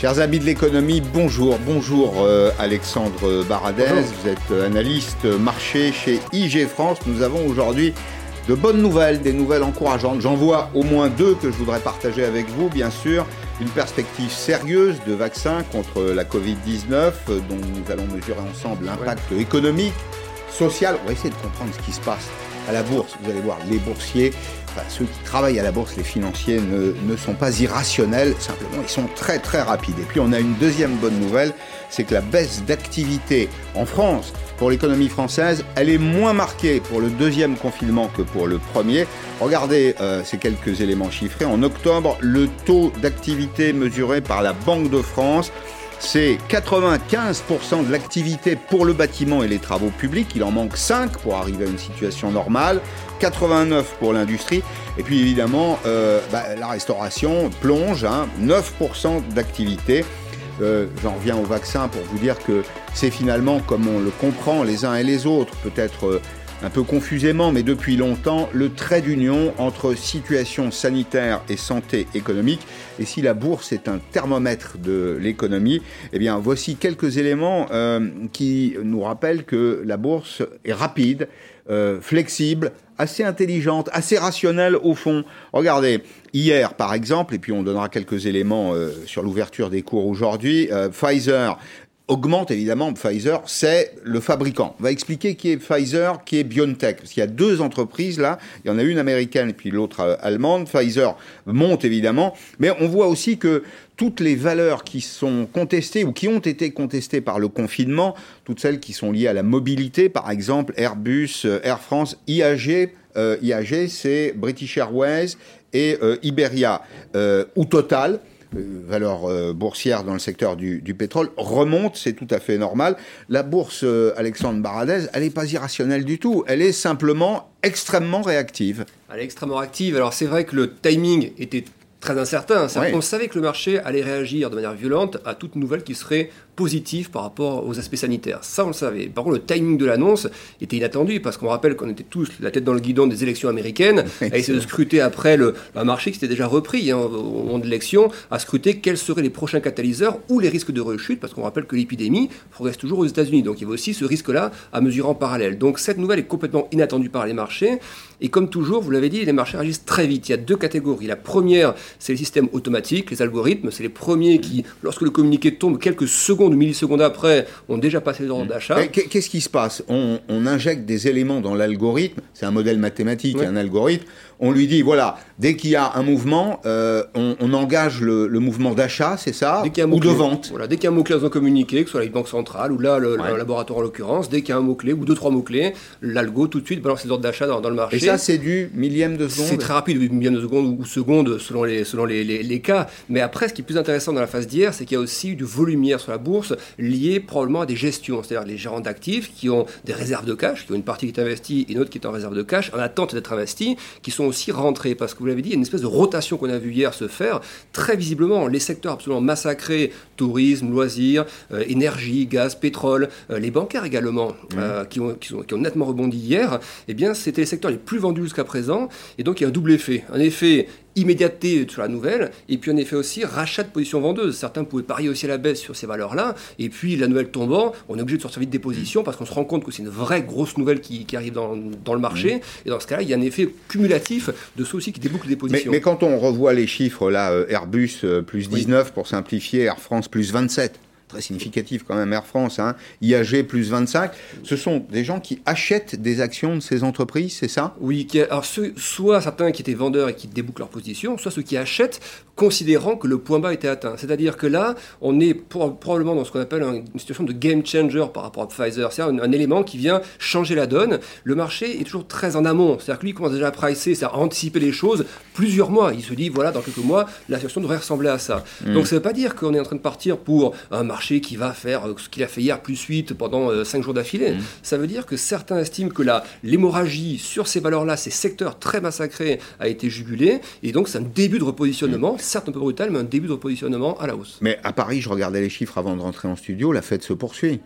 Chers amis de l'économie, bonjour. Bonjour euh, Alexandre Baradez, vous êtes euh, analyste marché chez IG France. Nous avons aujourd'hui de bonnes nouvelles, des nouvelles encourageantes. J'en vois au moins deux que je voudrais partager avec vous, bien sûr. Une perspective sérieuse de vaccin contre la Covid-19, euh, dont nous allons mesurer ensemble l'impact économique, social. On va essayer de comprendre ce qui se passe à la bourse. Vous allez voir, les boursiers ceux qui travaillent à la bourse, les financiers, ne, sont pas irrationnels, simplement ils sont très très rapides. Et puis on a une deuxième bonne nouvelle, c'est que la baisse d'activité en France pour l'économie française, elle est moins marquée pour le deuxième confinement que pour le premier. Regardez euh, ces quelques éléments chiffrés. En octobre, le taux d'activité mesuré par la Banque de France c'est 95% de l'activité pour le bâtiment et les travaux publics. Il en manque 5 pour arriver à une situation normale. 89 pour l'industrie. Et puis évidemment, euh, bah, la restauration plonge, 9% hein, d'activité. Euh, j'en reviens au vaccin pour vous dire que c'est finalement, comme on le comprend les uns et les autres, peut-être euh, un peu confusément, mais depuis longtemps, le trait d'union entre situation sanitaire et santé économique. Et si la bourse est un thermomètre de l'économie, eh bien, voici quelques éléments euh, qui nous rappellent que la bourse est rapide, euh, flexible, assez intelligente, assez rationnelle au fond. Regardez, hier par exemple, et puis on donnera quelques éléments euh, sur l'ouverture des cours aujourd'hui, Pfizer augmente évidemment Pfizer, c'est le fabricant. On va expliquer qui est Pfizer, qui est BioNTech. Parce qu'il y a deux entreprises là, il y en a une américaine et puis l'autre euh, allemande. Pfizer monte évidemment, mais on voit aussi que toutes les valeurs qui sont contestées ou qui ont été contestées par le confinement, toutes celles qui sont liées à la mobilité, par exemple Airbus, euh, Air France, IAG, euh, IAG c'est British Airways et Iberia ou Total euh, valeur euh, boursière dans le secteur du, pétrole remonte, c'est tout à fait normal. La bourse euh, Alexandre Baradez, elle n'est pas irrationnelle du tout, elle est simplement extrêmement réactive. Elle est extrêmement réactive. Alors c'est vrai que le timing était très incertain. On savait que le marché allait réagir de manière violente à toute nouvelle qui serait positive par rapport aux aspects sanitaires. Ça, on le savait. Par contre, le timing de l'annonce était inattendu parce qu'on rappelle qu'on était tous la tête dans le guidon des élections américaines, à essayer de scruter après le, un marché qui s'était déjà repris hein, au moment de l'élection, à scruter quels seraient les prochains catalyseurs ou les risques de rechute, parce qu'on rappelle que l'épidémie progresse toujours aux États-Unis. Donc il y avait aussi ce risque-là à mesurer en parallèle. Donc cette nouvelle est complètement inattendue par les marchés. Et comme toujours, vous l'avez dit, les marchés réagissent très vite. Il y a deux catégories. La première, c'est les systèmes automatiques, les algorithmes. C'est les premiers qui, lorsque le communiqué tombe quelques secondes ou millisecondes après, ont déjà passé l'ordre mmh. d'achat. Qu'est-ce qui se passe? On, injecte des éléments dans l'algorithme, c'est un modèle mathématique, un algorithme, on lui dit, voilà, dès qu'il y a un mouvement, euh, on, engage le, mouvement d'achat, c'est ça Ou de vente voilà, Dès qu'il y a un mot-clé dans un communiqué, que ce soit la banque centrale ou là, le, laboratoire en l'occurrence, dès qu'il y a un mot-clé ou deux, trois mots-clés, l'algo tout de suite balance les ordres d'achat dans, le marché. Et ça, c'est du millième de seconde C'est très rapide, du millième de seconde ou seconde selon, les, selon les, les, cas. Mais après, ce qui est plus intéressant dans la phase d'hier, c'est qu'il y a aussi du volumière sur la bourse lié probablement à des gestions, c'est-à-dire les gérants d'actifs qui ont des réserves de cash, qui ont une partie qui est investie et une autre qui est en réserve de cash, en attente d'être investie, qui sont aussi rentrés. Parce que vous l'avez dit, une espèce de rotation qu'on a vu hier se faire très visiblement. Les secteurs absolument massacrés, tourisme, loisirs, euh, énergie, gaz, pétrole, euh, les bancaires également, euh, qui, ont, qui, ont, nettement rebondi hier, eh bien, c'était les secteurs les plus vendus jusqu'à présent. Et donc, il y a un double effet. Un effet immédiateté sur la nouvelle, et puis en effet aussi rachat de positions vendeuses. Certains pouvaient parier aussi à la baisse sur ces valeurs-là, et puis la nouvelle tombant, on est obligé de sortir vite des positions parce qu'on se rend compte que c'est une vraie grosse nouvelle qui, arrive dans, dans, le marché, et dans ce cas-là, il y a un effet cumulatif de ceux aussi qui débouclent des positions. Mais, quand on revoit les chiffres, là, Airbus plus 19 pour simplifier, Air France plus 27, très significatif quand même, Air France, hein, IAG plus 25, ce sont des gens qui achètent des actions de ces entreprises, c'est ça? Oui, alors soit certains qui étaient vendeurs et qui débouclent leur position, soit ceux qui achètent considérant que le point bas était atteint. C'est-à-dire que là, on est probablement dans ce qu'on appelle une situation de game changer par rapport à Pfizer, c'est un, un, élément qui vient changer la donne. Le marché est toujours très en amont, c'est-à-dire que lui commence déjà à pricer, c'est à anticiper les choses plusieurs mois. Il se dit, voilà, dans quelques mois, la situation devrait ressembler à ça. Mm. Donc ça ne veut pas dire qu'on est en train de partir pour un marché qui va faire euh, ce qu'il a fait hier plus 8 pendant 5 euh, jours d'affilée. Mmh. Ça veut dire que certains estiment que l'hémorragie sur ces valeurs-là, ces secteurs très massacrés, a été jugulée. Et donc, c'est un début de repositionnement, mmh. certes un peu brutal, mais un début de repositionnement à la hausse. Mais à Paris, je regardais les chiffres avant de rentrer en studio, la fête se poursuit.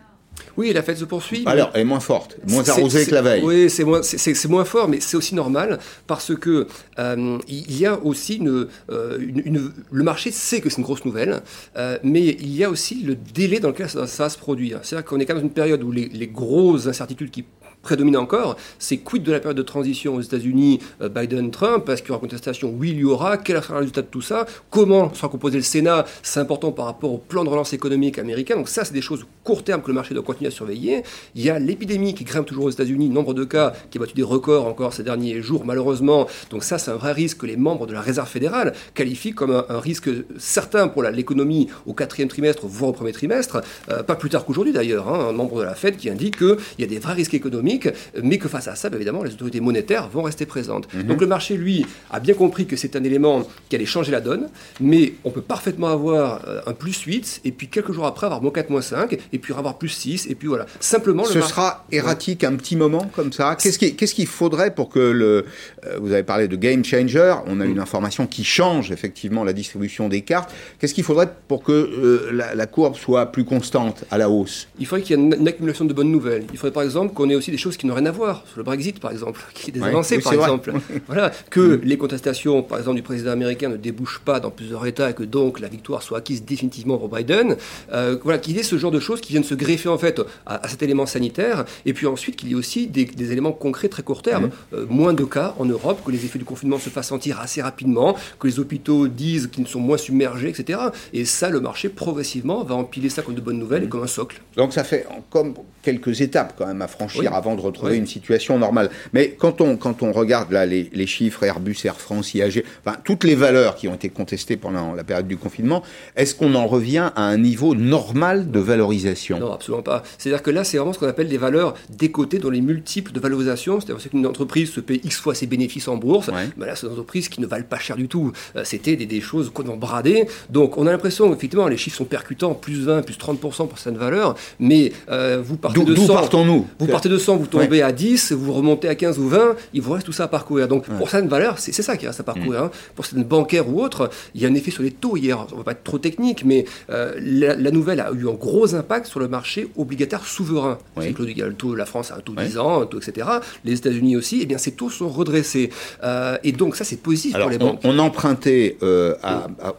Oui, la fête se poursuit. Alors, elle est moins forte, moins arrosée que la veille. Oui, c'est moins, moins, fort, mais c'est aussi normal parce que euh, il y a aussi une, euh, une, le marché sait que c'est une grosse nouvelle, euh, mais il y a aussi le délai dans lequel ça, va se produire. C'est-à-dire qu'on est quand même dans une période où les, les grosses incertitudes qui prédomine encore, c'est quid de la période de transition aux États-Unis, euh, Biden-Trump, parce qu'il y aura contestation, oui, il y aura, quel sera le résultat de tout ça, comment sera composé le Sénat, c'est important par rapport au plan de relance économique américain, donc ça c'est des choses court terme que le marché doit continuer à surveiller. Il y a l'épidémie qui grimpe toujours aux États-Unis, nombre de cas qui a battu des records encore ces derniers jours malheureusement, donc ça c'est un vrai risque que les membres de la Réserve fédérale qualifient comme un, risque certain pour l'économie au quatrième trimestre, voire au premier trimestre, euh, pas plus tard qu'aujourd'hui d'ailleurs, hein, un membre de la Fed qui indique qu'il y a des vrais risques économiques mais que face à ça, évidemment, les autorités monétaires vont rester présentes. Mhm. Donc le marché, lui, a bien compris que c'est un élément qui allait changer la donne, mais on peut parfaitement avoir euh, un plus 8, et puis quelques jours après avoir moins 4, moins 5, et puis avoir plus 6, et puis voilà. Simplement, Ce sera erratique un petit moment comme ça Qu'est-ce qu'il faudrait pour que le... Euh, vous avez parlé de game changer, on a une information qui change effectivement la distribution des cartes. Qu'est-ce qu'il faudrait pour que euh, la, courbe soit plus constante à la hausse? Il faudrait qu'il y ait une accumulation de bonnes nouvelles. Il faudrait par exemple qu'on ait aussi des choses qui n'ont rien à voir, sur le Brexit par exemple, qui est des avancées par exemple. voilà, que mm. les contestations par exemple du président américain ne débouchent pas dans plusieurs États et que donc la victoire soit acquise définitivement pour Biden. Euh, voilà, qu'il y ait ce genre de choses qui viennent se greffer en fait à, cet élément sanitaire et puis ensuite qu'il y ait aussi des, éléments concrets très court terme. Mm. Euh, moins de cas en Europe, que les effets du confinement se fassent sentir assez rapidement, que les hôpitaux disent qu'ils sont moins submergés, etc. Et ça, le marché progressivement va empiler ça comme de bonnes nouvelles et comme un socle. Donc ça fait comme quelques étapes quand même à franchir avant de retrouver une situation normale. Mais quand on, quand on regarde là les, les, chiffres Airbus, Air France, IAG, enfin toutes les valeurs qui ont été contestées pendant la période du confinement, est-ce qu'on en revient à un niveau normal de valorisation? Non, absolument pas. C'est-à-dire que là, c'est vraiment ce qu'on appelle des valeurs décotées dans les multiples de valorisation. C'est-à-dire qu'une entreprise se paye X fois ses bénéfices en bourse. Mais là, c'est des entreprises qui ne valent pas cher du tout. Euh, c'était des, des, choses qu'on bradées. Donc, on a l'impression, effectivement, les chiffres sont percutants, plus 20, plus 30% pour certaines valeurs. Mais euh, vous partez de 100. partons-nous? Vous partez de 100, vous tombez à 10, vous remontez à 15 ou 20, il vous reste tout ça à parcourir. Donc pour certaines valeurs, c'est ça qui reste à parcourir. Mm. Hein. Pour certaines bancaires ou autres, il y a un effet sur les taux hier. On ne va pas être trop technique, mais euh, la, nouvelle a eu un gros impact sur le marché obligataire souverain. Oui. Il y a le taux, la France a un taux de 10 ans, un taux, etc. Les États-Unis aussi, et eh bien ces taux sont redressés. Euh, et donc ça, c'est positif pour les banques. On, empruntait euh,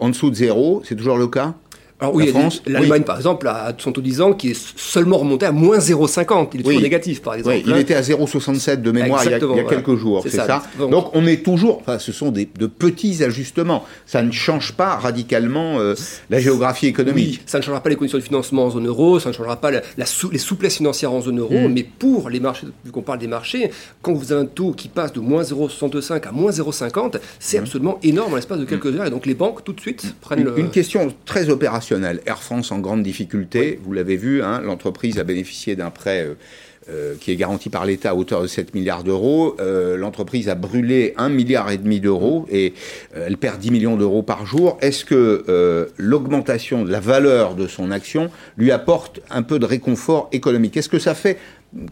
en dessous de zéro, c'est toujours le cas? Alors oui, l'Allemagne par exemple a son taux 10 ans qui est seulement remonté à moins 0,50. Il est toujours négatif par exemple. il était à 0,67 de mémoire il y a, quelques jours, c'est ça. Donc, on est toujours, enfin ce sont des, de petits ajustements. Ça ne change pas radicalement euh, la géographie économique. ça ne changera pas les conditions de financement en zone euro, ça ne changera pas la, les souplesses financières en zone euro, mm. mais pour les marchés, vu qu'on parle des marchés, quand vous avez un taux qui passe de moins 0,65 à moins 0,50, c'est mm. absolument énorme en l'espace de quelques mm. heures. Et donc les banques tout de suite prennent une, le... Une question très opérationnelle Air France en grande difficulté, vous l'avez vu, hein, l'entreprise a bénéficié d'un prêt euh, euh, qui est garanti par l'État à hauteur de 7 milliards d'euros. Euh, l'entreprise a brûlé 1 milliard et demi d'euros et elle perd 10 millions d'euros par jour. Est-ce que l'augmentation de la valeur de son action lui apporte un peu de réconfort économique? Est-ce que ça fait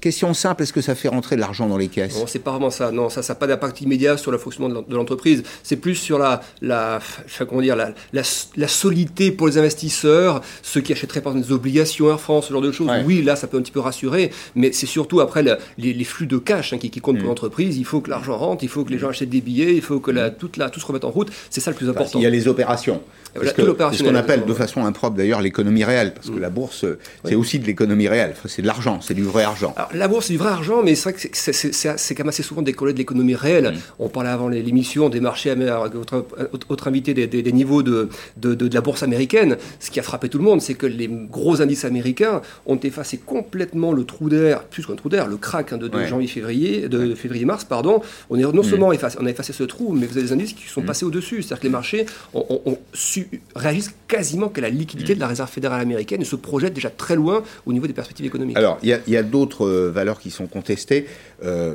Question simple, est-ce que ça fait rentrer de l'argent dans les caisses? Non, c'est pas vraiment ça. Non, ça n'a pas d'impact immédiat sur le fonctionnement de l'entreprise. C'est plus sur la, la, comment dire, la, la, solidité pour les investisseurs, ceux qui achèteraient par exemple des obligations Air France, ce genre de choses. Oui, là, ça peut un petit peu rassurer, mais c'est surtout après les, flux de cash hein, qui, comptent pour mm. l'entreprise. Il faut que l'argent rentre, il faut que les gens achètent des billets, il faut que la, toute la, tout se remette en route. C'est ça le plus important. il y a les opérations. C'est ce qu'on appelle de façon impropre d'ailleurs l'économie réelle, parce que mm. la bourse, c'est aussi de l'économie réelle. c'est de l'argent, c'est du vrai argent. Alors, la bourse, c'est du vrai argent, mais c'est vrai que c'est quand même assez souvent décollé de l'économie réelle. Mm. On parlait avant l'émission des marchés, avec autre, autre invité, des, niveaux de, de, la bourse américaine. Ce qui a frappé tout le monde, c'est que les gros indices américains ont effacé complètement le trou d'air, plus qu'un trou d'air, le crack hein, de, janvier-février, de février-mars, pardon. On est non mm. seulement effacé, on a effacé ce trou, mais vous avez des indices qui sont passés au-dessus. C'est-à-dire que les marchés ont, su, réagissent quasiment qu'à la liquidité de la réserve fédérale américaine se projettent déjà très loin au niveau des perspectives économiques. Alors, il y a, a d'autres euh, valeurs qui sont contestées. Euh,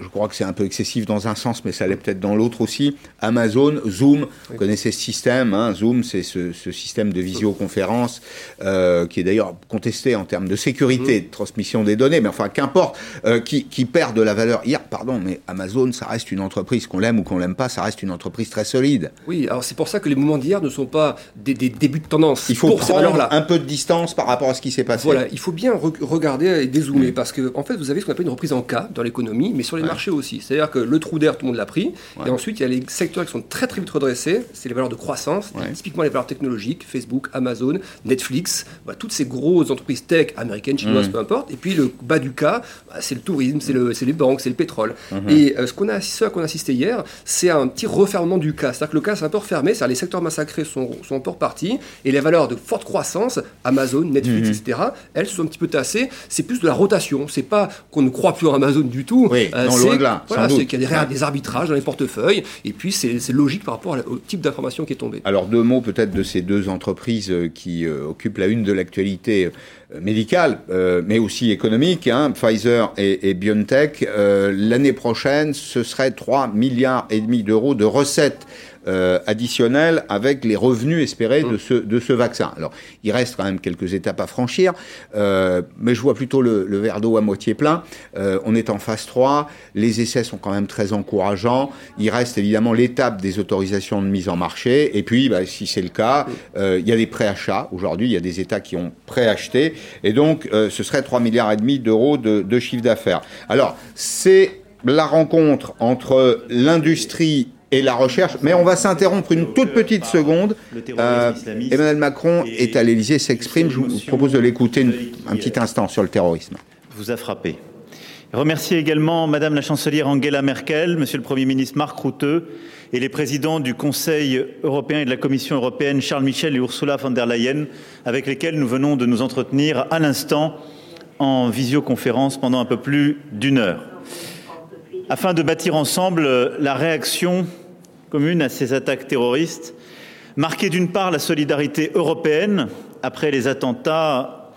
je crois que c'est un peu excessif dans un sens, mais ça l'est peut-être dans l'autre aussi. Amazon, Zoom, vous connaissez ce système. Hein, Zoom, c'est ce, système de visioconférence euh, qui est d'ailleurs contesté en termes de sécurité, de transmission des données. donné, mais enfin qu'importe, qui, qui perd de la valeur. Hier, pardon, mais Amazon, ça reste une entreprise, qu'on l'aime ou qu'on l'aime pas, ça reste une entreprise très solide. Oui, alors c'est pour ça que les mouvements d'hier ne sont pas des, des débuts de tendance. Il faut pour ces prendre valeurs-là. un peu de distance par rapport à ce qui s'est passé. Voilà, il faut bien re- regarder et dézoomer parce que en fait vous avez ce qu'on appelle une reprise en K dans l'économie, mais sur les marchés aussi. C'est-à-dire que le trou d'air, tout le monde l'a pris, et ensuite il y a les secteurs qui sont très très vite redressés. C'est les valeurs de croissance, Ouais. typiquement les valeurs technologiques, Facebook, Amazon, Netflix, toutes ces grosses entreprises tech américaines, chinoises, peu importe. Et puis le bas du K, bah, c'est le tourisme, c'est le, les banques, c'est le pétrole. Et euh, ce qu'on a, ce à quoi on a assisté hier, c'est un petit refermement du K. C'est-à-dire que le K c'est un peu refermé, c'est-à-dire les secteurs massacrés sont, sont un peu repartis, et les valeurs de forte croissance, Amazon, Netflix, etc., elles sont un petit peu tassées. C'est plus de la rotation. C'est pas qu'on ne croit plus en Amazon du tout. Oui, non, loin de là, voilà, c'est qu'il y a des, des arbitrages dans les portefeuilles, et puis c'est logique par rapport au type d'information qui est tombée. Alors deux mots peut-être de ces deux entreprises euh, qui euh, occupent la une de l'actualité euh, médicale, euh, mais aussi économique, hein, Pfizer et, et BioNTech. Euh, L'année prochaine, ce serait 3 milliards et demi d'euros de recettes euh, additionnelles avec les revenus espérés de, ce, de ce vaccin. Alors, il reste quand même quelques étapes à franchir, euh, mais je vois plutôt le, le verre d'eau à moitié plein. Euh, on est en phase 3, les essais sont quand même très encourageants. Il reste évidemment l'étape des autorisations de mise en marché, et puis, bah, si c'est le cas, euh, il y a des préachats. Aujourd'hui, il y a des États qui ont préacheté, et donc euh, ce serait 3 milliards et demi d'euros de, de chiffre d'affaires. Alors, c'est la rencontre entre l'industrie et la recherche, mais on va s'interrompre une toute petite seconde. Euh, Emmanuel Macron est à l'Élysée, s'exprime. Je vous propose de l'écouter un petit instant sur le terrorisme. vous a frappé. Remercier également Madame la chancelière Angela Merkel, Monsieur le Premier ministre Marc Rutte et les présidents du Conseil européen et de la Commission européenne Charles Michel et Ursula von der Leyen, avec lesquels nous venons de nous entretenir à l'instant en visioconférence pendant un peu plus d'une heure, afin de bâtir ensemble la réaction commune à ces attaques terroristes, marquée d'une part la solidarité européenne après les attentats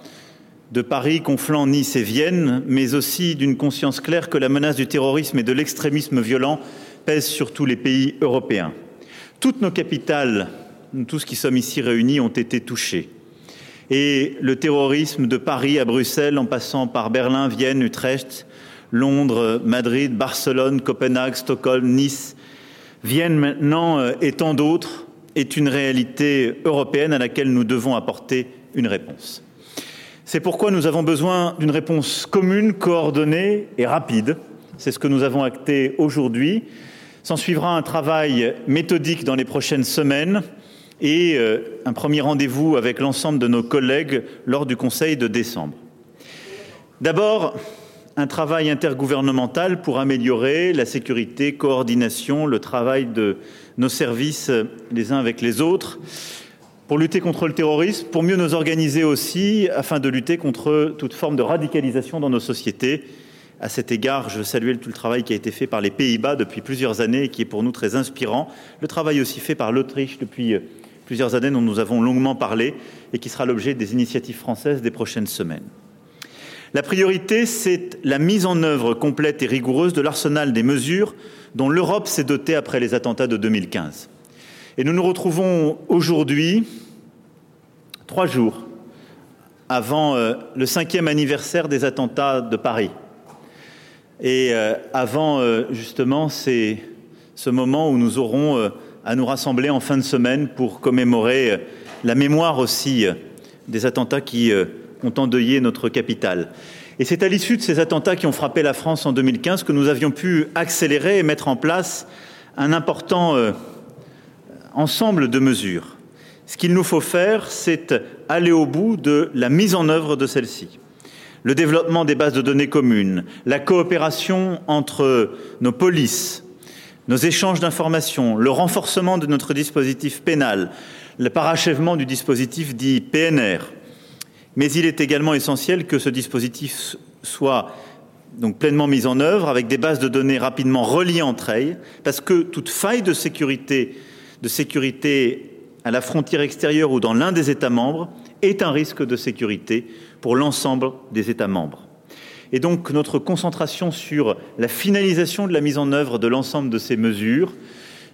de Paris conflant Nice et Vienne, mais aussi d'une conscience claire que la menace du terrorisme et de l'extrémisme violent pèse sur tous les pays européens. Toutes nos capitales, nous tous qui sommes ici réunis, ont été touchées. Et le terrorisme de Paris à Bruxelles, en passant par Berlin, Vienne, Utrecht, Londres, Madrid, Barcelone, Copenhague, Stockholm, Nice, Vienne maintenant euh, et tant d'autres, est une réalité européenne à laquelle nous devons apporter une réponse. C'est pourquoi nous avons besoin d'une réponse commune, coordonnée et rapide. C'est ce que nous avons acté aujourd'hui. S'en suivra un travail méthodique dans les prochaines semaines et euh, un premier rendez-vous avec l'ensemble de nos collègues lors du Conseil de décembre. D'abord, un travail intergouvernemental pour améliorer la sécurité, coordination, le travail de nos services les uns avec les autres, pour lutter contre le terrorisme, pour mieux nous organiser aussi afin de lutter contre toute forme de radicalisation dans nos sociétés. À cet égard, je veux saluer tout le travail qui a été fait par les Pays-Bas depuis plusieurs années et qui est pour nous très inspirant. Le travail aussi fait par l'Autriche depuis euh, plusieurs années dont nous avons longuement parlé et qui sera l'objet des initiatives françaises des prochaines semaines. La priorité, c'est la mise en œuvre complète et rigoureuse de l'arsenal des mesures dont l'Europe s'est dotée après les attentats de 2015. Et nous nous retrouvons aujourd'hui, trois jours avant euh, le cinquième anniversaire des attentats de Paris. Et euh, avant euh, justement c'est ce moment où nous aurons à nous rassembler en fin de semaine pour commémorer la mémoire aussi des attentats qui ont endeuillé notre capitale. Et c'est à l'issue de ces attentats qui ont frappé la France en 2015 que nous avions pu accélérer et mettre en place un important euh, ensemble de mesures. Ce qu'il nous faut faire, c'est aller au bout de la mise en œuvre de celles-ci. Le développement des bases de données communes, la coopération entre nos polices, nos échanges d'informations, le renforcement de notre dispositif pénal, le parachèvement du dispositif dit PNR. Mais il est également essentiel que ce dispositif soit donc pleinement mis en œuvre avec des bases de données rapidement reliées entre elles, parce que toute faille de sécurité, de sécurité à la frontière extérieure ou dans l'un des États membres est un risque de sécurité pour l'ensemble des États membres. Et donc notre concentration sur la finalisation de la mise en œuvre de l'ensemble de ces mesures,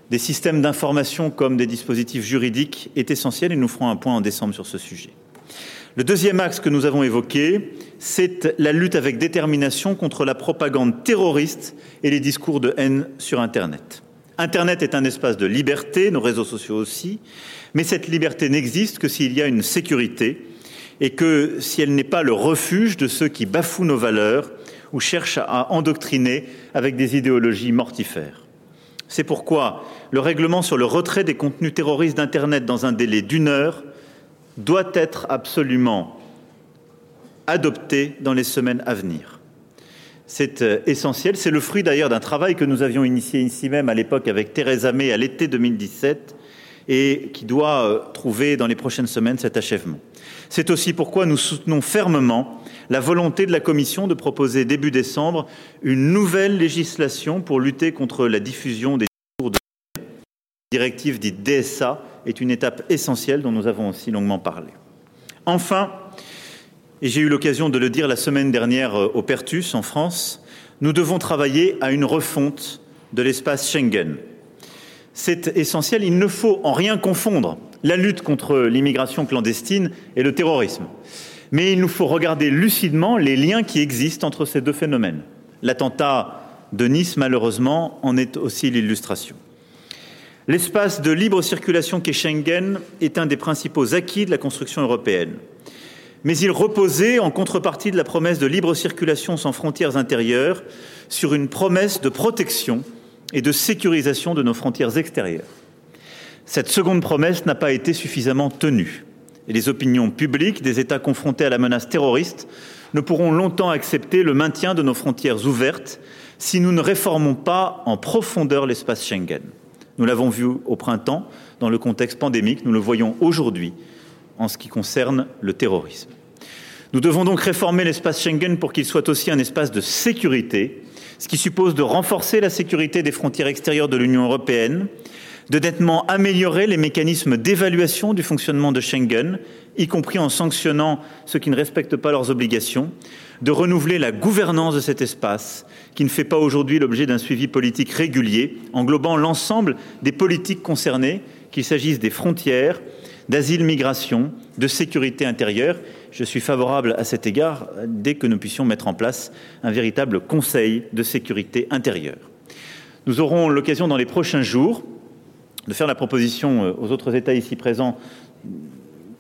des systèmes d'information comme des dispositifs juridiques est essentielle et nous ferons un point en décembre sur ce sujet. Le deuxième axe que nous avons évoqué, c'est la lutte avec détermination contre la propagande terroriste et les discours de haine sur Internet. Internet est un espace de liberté, nos réseaux sociaux aussi, mais cette liberté n'existe que s'il y a une sécurité et que si elle n'est pas le refuge de ceux qui bafouent nos valeurs ou cherchent à endoctriner avec des idéologies mortifères. C'est pourquoi le règlement sur le retrait des contenus terroristes d'Internet dans un délai d'une heure doit être absolument adopté dans les semaines à venir. C'est euh, essentiel. C'est le fruit d'ailleurs d'un travail que nous avions initié ici même à l'époque avec Theresa May à l'été 2017 et qui doit euh, trouver dans les prochaines semaines cet achèvement. C'est aussi pourquoi nous soutenons fermement la volonté de la Commission de proposer début décembre une nouvelle législation pour lutter contre la diffusion des directive dite DSA est une étape essentielle dont nous avons aussi longuement parlé. Enfin, et j'ai eu l'occasion de le dire la semaine dernière euh, au Pertus en France, nous devons travailler à une refonte de l'espace Schengen. C'est essentiel, il ne faut en rien confondre la lutte contre l'immigration clandestine et le terrorisme. Mais il nous faut regarder lucidement les liens qui existent entre ces deux phénomènes. L'attentat de Nice, malheureusement, en est aussi l'illustration. L'espace de libre circulation qu'est Schengen est un des principaux acquis de la construction européenne. Mais il reposait, en contrepartie de la promesse de libre circulation sans frontières intérieures, sur une promesse de protection et de sécurisation de nos frontières extérieures. Cette seconde promesse n'a pas été suffisamment tenue. Et les opinions publiques des États confrontés à la menace terroriste ne pourront longtemps accepter le maintien de nos frontières ouvertes si nous ne réformons pas en profondeur l'espace Schengen. Nous l'avons vu au printemps dans le contexte pandémique, nous le voyons aujourd'hui en ce qui concerne le terrorisme. Nous devons donc réformer l'espace Schengen pour qu'il soit aussi un espace de sécurité, ce qui suppose de renforcer la sécurité des frontières extérieures de l'Union européenne, de nettement améliorer les mécanismes d'évaluation du fonctionnement de Schengen, y compris en sanctionnant ceux qui ne respectent pas leurs obligations, de renouveler la gouvernance de cet espace, qui ne fait pas aujourd'hui l'objet d'un suivi politique régulier, englobant l'ensemble des politiques concernées, qu'il s'agisse des frontières, d'asile, migration, de sécurité intérieure. Je suis favorable à cet égard dès que nous puissions mettre en place un véritable Conseil de sécurité intérieure. Nous aurons l'occasion dans les prochains jours de faire la proposition euh, aux autres États ici présents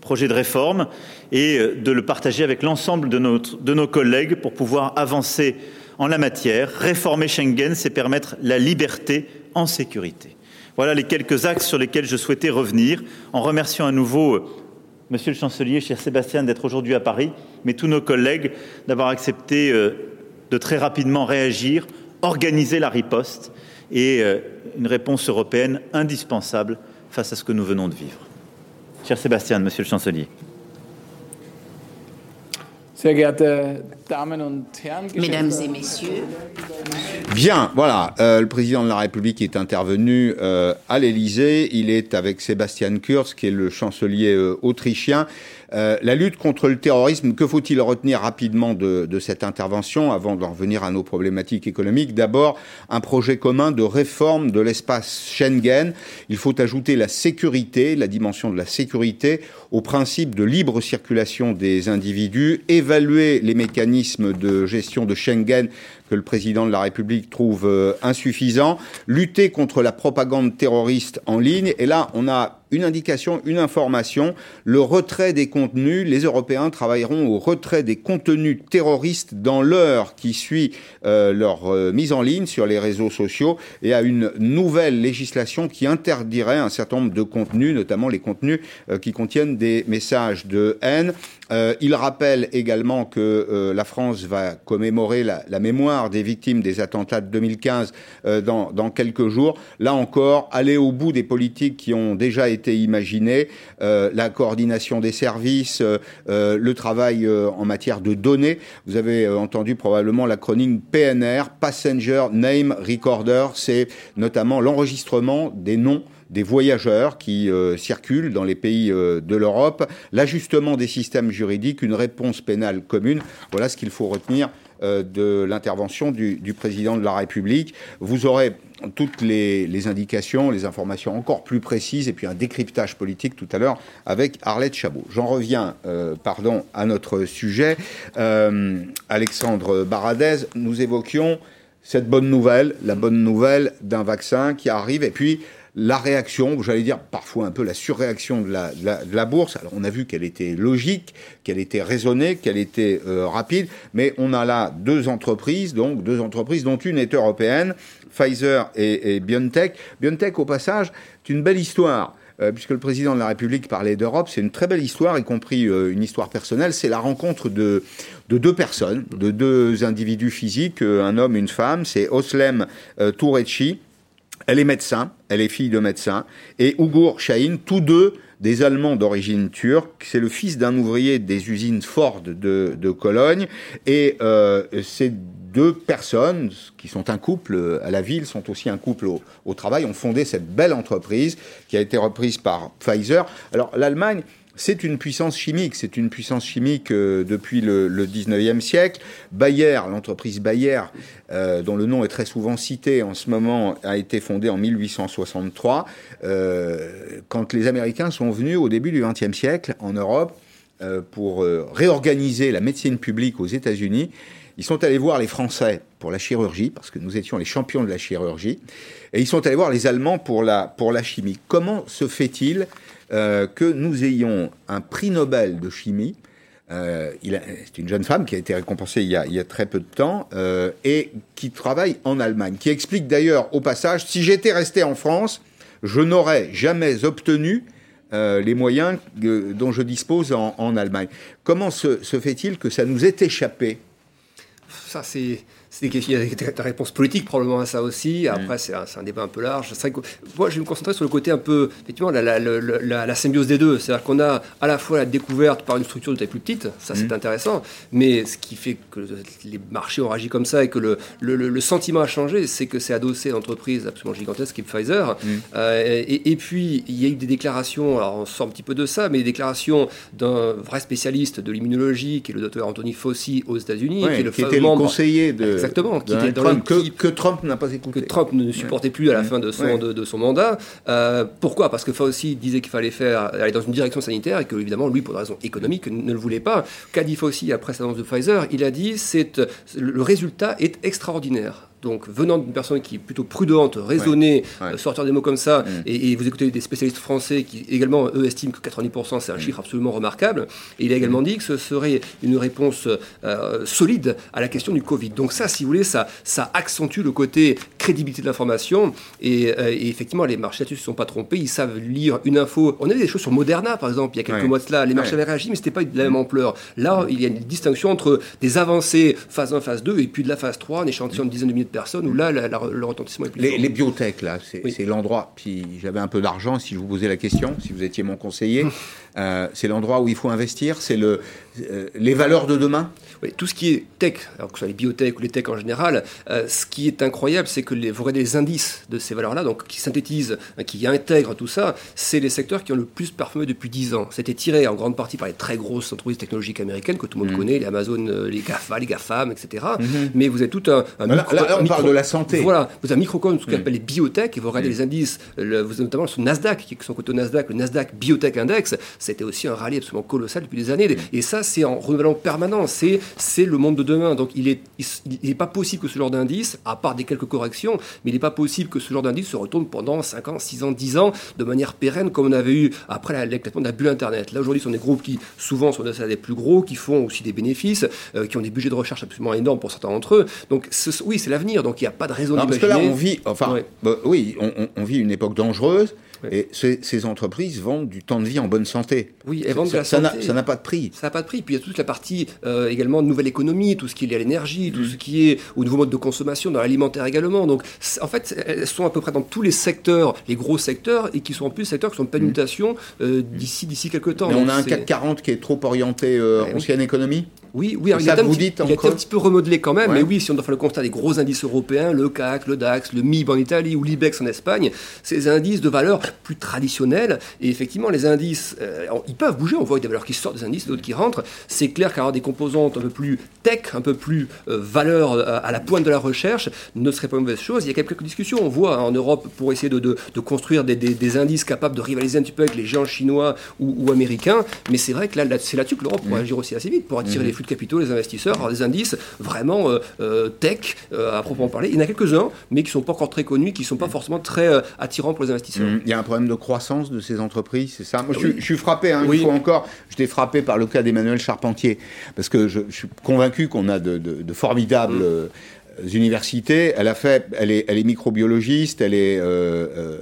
projet de réforme et euh, de le partager avec l'ensemble de, nos collègues pour pouvoir avancer en la matière. Réformer Schengen, c'est permettre la liberté en sécurité. Voilà les quelques axes sur lesquels je souhaitais revenir, en remerciant à nouveau euh, Monsieur le Chancelier, cher Sébastien, d'être aujourd'hui à Paris, mais tous nos collègues d'avoir accepté de très rapidement réagir, organiser la riposte et une réponse européenne indispensable face à ce que nous venons de vivre. Cher Sébastien, Monsieur le Chancelier. Mesdames et messieurs. Bien, voilà, euh, le président de la République est intervenu euh, à l'Élysée. Il est avec Sébastien Kurz, qui est le chancelier euh, autrichien. Euh, la lutte contre le terrorisme, que faut-il retenir rapidement de, de cette intervention avant d'en revenir à nos problématiques économiques? D'abord, un projet commun de réforme de l'espace Schengen. Il faut ajouter la sécurité, la dimension de la sécurité, au principe de libre circulation des individus, évaluer les mécanismes de gestion de Schengen que le président de la République trouve euh, insuffisants, lutter contre la propagande terroriste en ligne. Et là, on a une indication, une information, le retrait des contenus. Les Européens travailleront au retrait des contenus terroristes dans l'heure qui suit euh, leur euh, mise en ligne sur les réseaux sociaux et à une nouvelle législation qui interdirait un certain nombre de contenus, notamment les contenus euh, qui contiennent des messages de haine. Il rappelle également que la France va commémorer la, la, mémoire des victimes des attentats de 2015 dans, dans quelques jours. Là encore, aller au bout des politiques qui ont déjà été été imaginé, euh, la coordination des services, euh, euh, le travail en matière de données. Vous avez entendu probablement l'acronyme PNR, Passenger Name Recorder, c'est notamment l'enregistrement des noms des voyageurs qui circulent dans les pays de l'Europe, l'ajustement des systèmes juridiques, une réponse pénale commune. Voilà ce qu'il faut retenir de l'intervention du, du, président de la République. Vous aurez toutes les, les, indications, les informations encore plus précises et puis un décryptage politique tout à l'heure avec Arlette Chabot. J'en reviens, pardon, à notre sujet. Alexandre Baradez, nous évoquions cette bonne nouvelle, la bonne nouvelle d'un vaccin qui arrive, et puis la réaction, j'allais dire parfois un peu la surréaction de la, de la, bourse. Alors on a vu qu'elle était logique, qu'elle était raisonnée, qu'elle était euh, rapide, mais on a là deux entreprises, donc deux entreprises dont une est européenne, Pfizer et, et BioNTech. BioNTech, au passage, c'est une belle histoire. Euh, puisque le président de la République parlait d'Europe, c'est une très belle histoire, y compris euh, une histoire personnelle. C'est la rencontre de, de deux personnes, de deux individus physiques, un homme une femme. C'est Oslem Tourechi. Elle est médecin, elle est fille de médecin, et Ugur Shahin, tous deux des Allemands d'origine turque. C'est le fils d'un ouvrier des usines Ford de, de Cologne, et euh, c'est deux personnes qui sont un couple à la ville, sont aussi un couple au, travail, ont fondé cette belle entreprise qui a été reprise par Pfizer. Alors l'Allemagne, c'est une puissance chimique, c'est une puissance chimique euh, depuis le, le, 19e siècle. Bayer, l'entreprise Bayer, euh, dont le nom est très souvent cité en ce moment, a été fondée en 1863. Euh, quand les Américains sont venus au début du 20e siècle en Europe pour réorganiser la médecine publique aux États-Unis, ils sont allés voir les Français pour la chirurgie, parce que nous étions les champions de la chirurgie, et ils sont allés voir les Allemands pour la, pour la chimie. Comment se fait-il euh, que nous ayons un prix Nobel de chimie euh, c'est une jeune femme qui a été récompensée il y a, très peu de temps euh, et qui travaille en Allemagne, qui explique d'ailleurs au passage, si j'étais resté en France, je n'aurais jamais obtenu les moyens dont je dispose en, Allemagne. Comment se, se fait-il que ça nous est échappé? Ça, c'est il y a des réponses politiques probablement à ça aussi. Mm. Après, c'est un, un, débat un peu large. moi, je vais me concentrer sur le côté un peu, effectivement, la, la, la, la symbiose des deux. C'est-à-dire qu'on a à la fois la découverte par une structure de taille plus petite, ça c'est mm. intéressant, mais ce qui fait que les marchés ont réagi comme ça et que le, le, sentiment a changé, c'est que c'est adossé à une entreprise absolument gigantesque qui est Pfizer. Mm. Euh, et, et, puis, il y a eu des déclarations, alors on sort un petit peu de ça, mais des déclarations d'un vrai spécialiste de l'immunologie, qui est le docteur Anthony Fauci aux États-Unis, qui, est le qui était le conseiller de Exactement, Trump, que, que, Trump n'a pas écouté. Que Trump ne supportait plus à la fin de son, de, son mandat. Euh, pourquoi? Parce que Fauci disait qu'il fallait faire, aller dans une direction sanitaire et que, évidemment, lui, pour des raisons économiques, ne le voulait pas. Qu'a dit Fauci après sa annonce de Pfizer? Il a dit c'est le résultat est extraordinaire. Donc, venant d'une personne qui est plutôt prudente, raisonnée, euh, sortir des mots comme ça, mm. et, vous écoutez des spécialistes français qui également, eux, estiment que 90% c'est un mm. chiffre absolument remarquable. Et il a également mm. dit que ce serait une réponse euh, solide à la question du Covid. Donc, ça, si vous voulez, ça, ça accentue le côté crédibilité de l'information. Et, euh, effectivement, les marchés là-dessus ne se sont pas trompés. Ils savent lire une info. On a des choses sur Moderna, par exemple, il y a quelques mois de cela. Les marchés avaient réagi, mais ce n'était pas de la même ampleur. Là, il y a une distinction entre des avancées phase 1, phase 2, et puis de la phase 3, un échantillon de dizaines de de personnes, où là, le retentissement est plus Les, les biotech, là, c'est l'endroit. Puis j'avais un peu d'argent, si je vous posais la question, si vous étiez mon conseiller, euh, c'est l'endroit où il faut investir, c'est le, euh, les valeurs de demain? Tout ce qui est tech, alors que ce soit les biotech ou les tech en général, euh, ce qui est incroyable, c'est que les, vous regardez les indices de ces valeurs-là, donc qui synthétisent, qui intègrent tout ça, c'est les secteurs qui ont le plus parfumé depuis 10 ans. C'était tiré en grande partie par les très grosses entreprises technologiques américaines que tout le monde mmh. connaît, les Amazon, les GAFA, les GAFAM, etc. Mmh. Mais vous avez tout un. là, on parle de la santé. Voilà, vous avez un microcosme, ce qu'on appelle les biotech, et vous regardez les indices, le, vous avez notamment sur Nasdaq, qui sont côté Nasdaq, le Nasdaq Biotech Index, c'était aussi un rallye absolument colossal depuis des années. Et ça, c'est en renouvellement permanent. C'est, c'est le monde de demain. Donc, il n'est il, est pas possible que ce genre d'indice, à part des quelques corrections, mais il n'est pas possible que ce genre d'indice se retourne pendant 5 ans, 6 ans, 10 ans, de manière pérenne, comme on avait eu après l'éclatement de la bulle Internet. Là, aujourd'hui, ce sont des groupes qui, souvent, sont des plus gros, qui font aussi des bénéfices, euh, qui ont des budgets de recherche absolument énormes pour certains d'entre eux. Donc, oui, c'est l'avenir. Donc, il n'y a pas de raison d'imaginer. Parce que là, on vit, enfin, bah, oui, on, on, vit une époque dangereuse. Et ces, entreprises vendent du temps de vie en bonne santé. Oui, elles vendent ça, Ça n'a pas de prix. Ça n'a pas de prix. Puis il y a toute la partie euh, également de nouvelle économie, tout ce qui est lié à l'énergie, tout mm. ce qui est au nouveau mode de consommation, dans l'alimentaire également. Donc en fait, elles sont à peu près dans tous les secteurs, les gros secteurs, et qui sont en plus secteurs qui sont en pleine mm. mutation euh, d'ici d'ici quelques temps. Mais on a un CAC 40 qui est trop orienté euh, ancienne économie? Oui, oui. ça il, vous petit, il a été un petit peu remodelé quand même, mais oui, si on doit faire le constat des gros indices européens, le CAC, le DAX, le MIB en Italie ou l'IBEX en Espagne, ces indices de valeurs plus traditionnels. Et effectivement, les indices, euh, ils peuvent bouger. On voit des valeurs qui sortent des indices, d'autres qui rentrent. C'est clair qu'avoir des composantes un peu plus tech, un peu plus euh, valeur euh, à la pointe de la recherche, ne serait pas une mauvaise chose. Il y a quelques discussions. On voit hein, en Europe pour essayer de, de, de construire des, des, des, indices capables de rivaliser un petit peu avec les géants chinois ou, ou américains. Mais c'est vrai que là, là c'est là-dessus que l'Europe pourrait mmh. agir aussi assez vite pour attirer mmh. les flux de capitaux, les investisseurs, avoir des indices vraiment euh, euh, tech euh, à proprement parler. Il y en a quelques-uns, mais qui ne sont pas encore très connus, qui ne sont pas mmh. forcément très attirants pour les investisseurs. Il y a un problème de croissance de ces entreprises, c'est ça? Moi, oui. je, je, suis frappé, hein, oui. une fois encore, j'étais frappé par le cas d'Emmanuel Charpentier, parce que je, je suis convaincu qu'on a de, de, de formidables mmh universités. Elle a fait, elle est, elle est microbiologiste, elle est, euh, euh,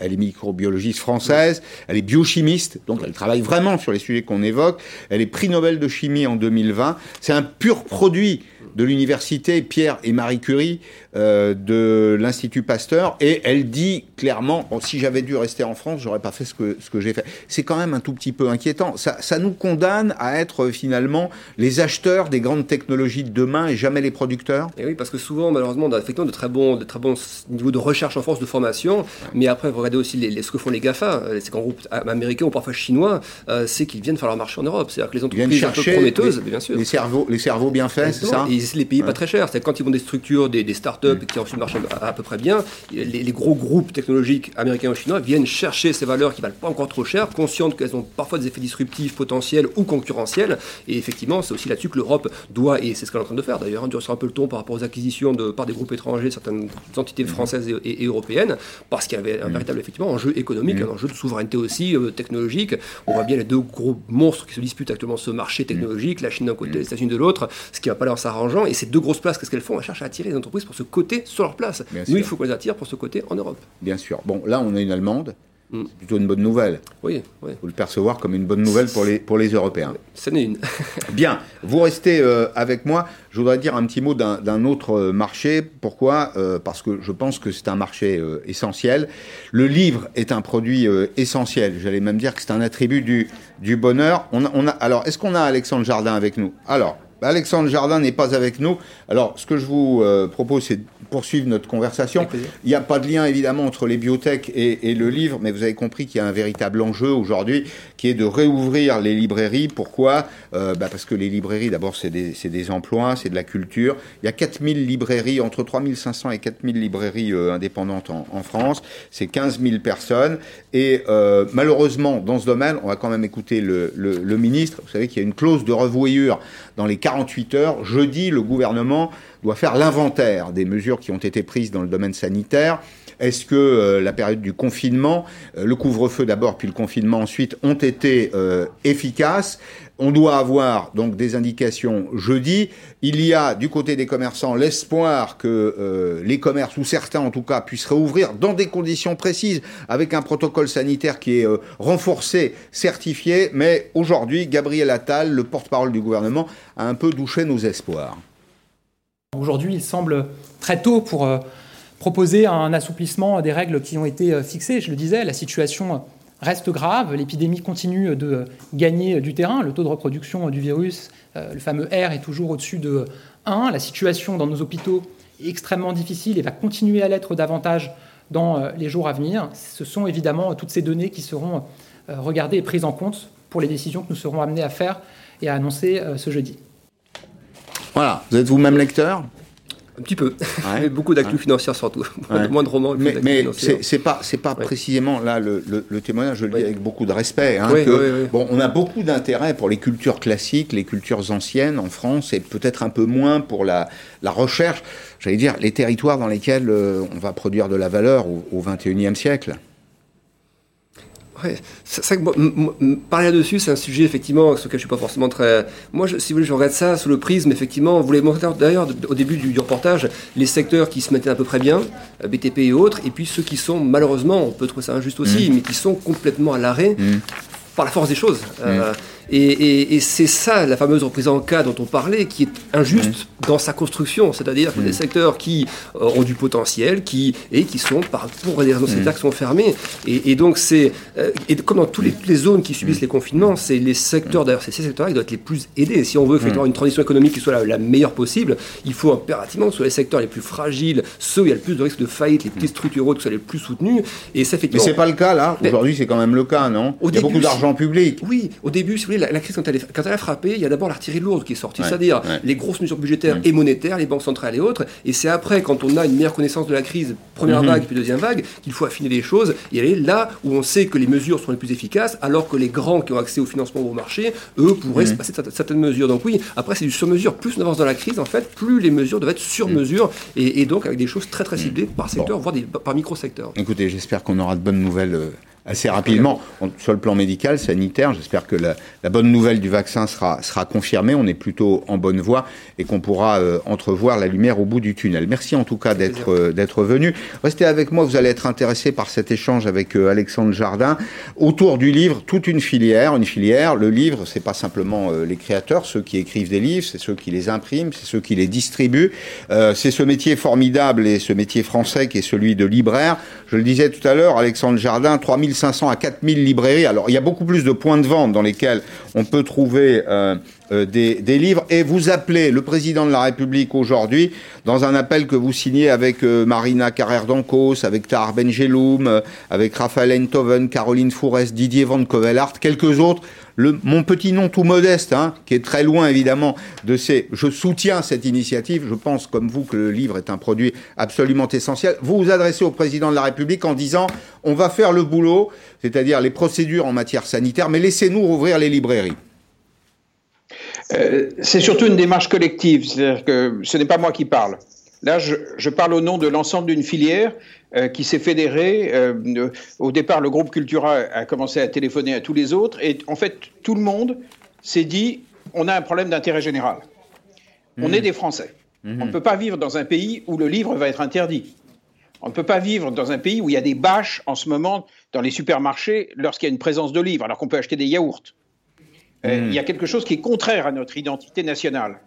elle est microbiologiste française, elle est biochimiste, donc elle travaille vraiment sur les sujets qu'on évoque. Elle est prix Nobel de chimie en 2020. C'est un pur produit de l'université Pierre et Marie Curie euh, de l'Institut Pasteur et elle dit clairement bon, si j'avais dû rester en France, j'aurais pas fait ce que, ce que j'ai fait. C'est quand même un tout petit peu inquiétant. Ça, ça nous condamne à être finalement les acheteurs des grandes technologies de demain et jamais les producteurs. Et oui, parce que souvent, malheureusement, on a effectivement de très bons, de très bons niveaux de recherche en France, de formation, mais après, vous regardez aussi les, les, ce que font les GAFA, euh, ces grands groupes américains ou parfois chinois, euh, c'est qu'ils viennent faire leur marché en Europe. C'est-à-dire que les entreprises un peu prometteuses, les, bien sûr. Les cerveaux, les cerveaux bien faits, c'est ça? Et les pays ouais. pas très chers. C'est quand ils vont des structures, des, des startups mmh. qui ont su marcher à, à, peu près bien, les, les, gros groupes technologiques américains ou chinois viennent chercher ces valeurs qui valent pas encore trop cher, conscientes qu'elles ont parfois des effets disruptifs potentiels ou concurrentiels. Et effectivement, c'est aussi là-dessus que l'Europe doit, et c'est ce qu'elle est en train de faire d'ailleurs, hein, durcir un peu le ton par rapport aux acquisitions de, par des groupes étrangers, certaines entités mmh. françaises et, et, et, européennes, parce qu'il y avait un mmh. véritable effectivement enjeu économique, mmh. un enjeu de souveraineté aussi euh, technologique. On voit bien les deux gros monstres qui se disputent actuellement ce marché technologique, la Chine d'un côté, les États-Unis de l'autre, ce qui va pas l'air Et ces deux grosses places, qu'est-ce qu'elles font? Elles cherchent à attirer les entreprises pour ce côté sur leur place. Bien Nous, sûr. il faut qu'on les attire pour ce côté en Europe. Bien sûr. Bon, là, on a une Allemande. Mm. C'est plutôt une bonne nouvelle. Oui, oui. Vous le percevoir comme une bonne nouvelle pour les, pour les Européens. Ce n'est une. Bien, vous restez euh, avec moi. Je voudrais dire un petit mot d'un autre euh, marché. Pourquoi? Euh, Parce que je pense que c'est un marché euh, essentiel. Le livre est un produit essentiel. J'allais même dire que c'est un attribut du, du bonheur. On a, on a, alors, est-ce qu'on a Alexandre Jardin avec nous? Alors, Alexandre Jardin n'est pas avec nous. Alors, ce que je vous euh, propose, c'est de poursuivre notre conversation. Il n'y a pas de lien, évidemment, entre les biotech et, et le livre, mais vous avez compris qu'il y a un véritable enjeu aujourd'hui, qui est de réouvrir les librairies. Pourquoi? Euh, bah Parce que les librairies, d'abord, c'est des, des, emplois, c'est de la culture. Il y a 4000 librairies, entre 3500 et 4000 librairies euh, indépendantes en, en, France. C'est 15 000 personnes. Et malheureusement, dans ce domaine, on va quand même écouter le, le, le ministre. Vous savez qu'il y a une clause de revoyure dans les 48 heures. Jeudi, le gouvernement doit faire l'inventaire des mesures qui ont été prises dans le domaine sanitaire. Est-ce que euh, la période du confinement, euh, le couvre-feu d'abord, puis le confinement ensuite, ont été euh, efficaces? On doit avoir donc des indications jeudi. Il y a du côté des commerçants l'espoir que euh, les commerces, ou certains en tout cas, puissent réouvrir dans des conditions précises, avec un protocole sanitaire qui est euh, renforcé, certifié. Mais aujourd'hui, Gabriel Attal, le porte-parole du gouvernement, a un peu douché nos espoirs. Aujourd'hui, il semble très tôt pour euh, proposer un assouplissement des règles qui ont été fixées. Je le disais, la situation reste grave. L'épidémie continue de gagner du terrain. Le taux de reproduction du virus, euh, le fameux R, est toujours au-dessus de 1. La situation dans nos hôpitaux est extrêmement difficile et va continuer à l'être davantage dans euh, les jours à venir. Ce sont évidemment toutes ces données qui seront euh, regardées et prises en compte pour les décisions que nous serons amenés à faire et à annoncer ce jeudi. Voilà, vous êtes vous-même lecteur? Un petit peu. Ouais. beaucoup ouais. financières surtout. Ouais. Moins de romans. Mais, mais c'est pas, c'est pas précisément là le, le, le, témoignage, je le dis avec beaucoup de respect. Hein, que, Bon, on a beaucoup d'intérêt pour les cultures classiques, les cultures anciennes en France, et peut-être un peu moins pour la, la recherche. J'allais dire les territoires dans lesquels euh, on va produire de la valeur au, au 21e siècle. Ouais, ça, parler là-dessus, c'est un sujet effectivement sur lequel je suis pas forcément très. Moi, je, si vous voulez, je regarde ça sous le prisme. Effectivement, vous voulez montrer d'ailleurs au début du, du, reportage les secteurs qui se maintiennent à peu près bien, euh, BTP et autres, et puis ceux qui sont malheureusement, on peut trouver ça injuste aussi, mmh. mais qui sont complètement à l'arrêt. Mmh par la force des choses. Mmh. Euh, Et, c'est ça, la fameuse reprise en cas dont on parlait, qui est injuste dans sa construction. C'est-à-dire que des secteurs qui ont du potentiel qui, et qui sont, par, pour des raisons sanitaires, qui sont fermés. Et, donc, c'est. et comme dans les, toutes les zones qui subissent les confinements, c'est les secteurs, d'ailleurs, c'est ces secteurs qui doivent être les plus aidés. Si on veut faire une transition économique qui soit la, la meilleure possible, il faut impérativement que ce soit les secteurs les plus fragiles, ceux où il y a le plus de risques de faillite, les petits structuraux, que ce soit les plus soutenus. Et ça fait Mais c'est pas le cas là. Aujourd'hui, c'est quand même le cas, non? Il y a beaucoup d'argent public. Oui, au début, si vous voulez, la, crise quand elle, est, quand elle a frappé, il y a d'abord l'artillerie lourde qui est sortie, c'est-à-dire les grosses mesures budgétaires et monétaires, les banques centrales et autres. Et c'est après, quand on a une meilleure connaissance de la crise, première mhm. vague puis deuxième vague, qu'il faut affiner les choses et aller là où on sait que les mesures sont les plus efficaces, alors que les grands qui ont accès au financement au marché, eux, pourraient mhm. se passer certaines mesures. Donc oui, après c'est du sur-mesure. Plus on avance dans la crise, en fait, plus les mesures doivent être sur mesure et, donc avec des choses très très ciblées par secteur, voire des, par micro-secteur. Écoutez, j'espère qu'on aura de bonnes nouvelles euh, assez rapidement. Sur le plan médical, sanitaire, j'espère que la, bonne nouvelle du vaccin sera, sera confirmée. On est plutôt en bonne voie et qu'on pourra euh, entrevoir la lumière au bout du tunnel. Merci en tout cas d'être euh, d'être venu. Restez avec moi, vous allez être intéressé par cet échange avec euh, Alexandre Jardin autour du livre, toute une filière, une filière. Le livre, c'est pas simplement les créateurs, ceux qui écrivent des livres, c'est ceux qui les impriment, c'est ceux qui les distribuent. c'est ce métier formidable et ce métier français qui est celui de libraire. Je le disais tout à l'heure, Alexandre Jardin, 3000 500 à 4000 librairies. Alors, il y a beaucoup plus de points de vente dans lesquels on peut trouver euh, euh, des, livres. Et vous appelez le président de la République aujourd'hui dans un appel que vous signez avec euh, Marina Carrère d'Ancos, avec Tahar Benjeloum, avec Raphaël Enthoven, Caroline Fourès, Didier Van Covelart, quelques autres mon petit nom tout modeste, hein, qui est très loin évidemment de ces. Je soutiens cette initiative. Je pense, comme vous, que le livre est un produit absolument essentiel. Vous vous adressez au président de la République en disant on va faire le boulot, c'est-à-dire les procédures en matière sanitaire, mais laissez-nous rouvrir les librairies. Euh, c'est surtout une démarche collective, c'est-à-dire que ce n'est pas moi qui parle. Là, je, parle au nom de l'ensemble d'une filière euh, qui s'est fédérée. Euh, au départ, le groupe Cultura a commencé à téléphoner à tous les autres. Et en fait, tout le monde s'est dit on a un problème d'intérêt général. On est mmh. des Français. Mmh. On ne peut pas vivre dans un pays où le livre va être interdit. On ne peut pas vivre dans un pays où il y a des bâches en ce moment dans les supermarchés lorsqu'il y a une présence de livres, alors qu'on peut acheter des yaourts. Euh, mmh. il y a quelque chose qui est contraire à notre identité nationale,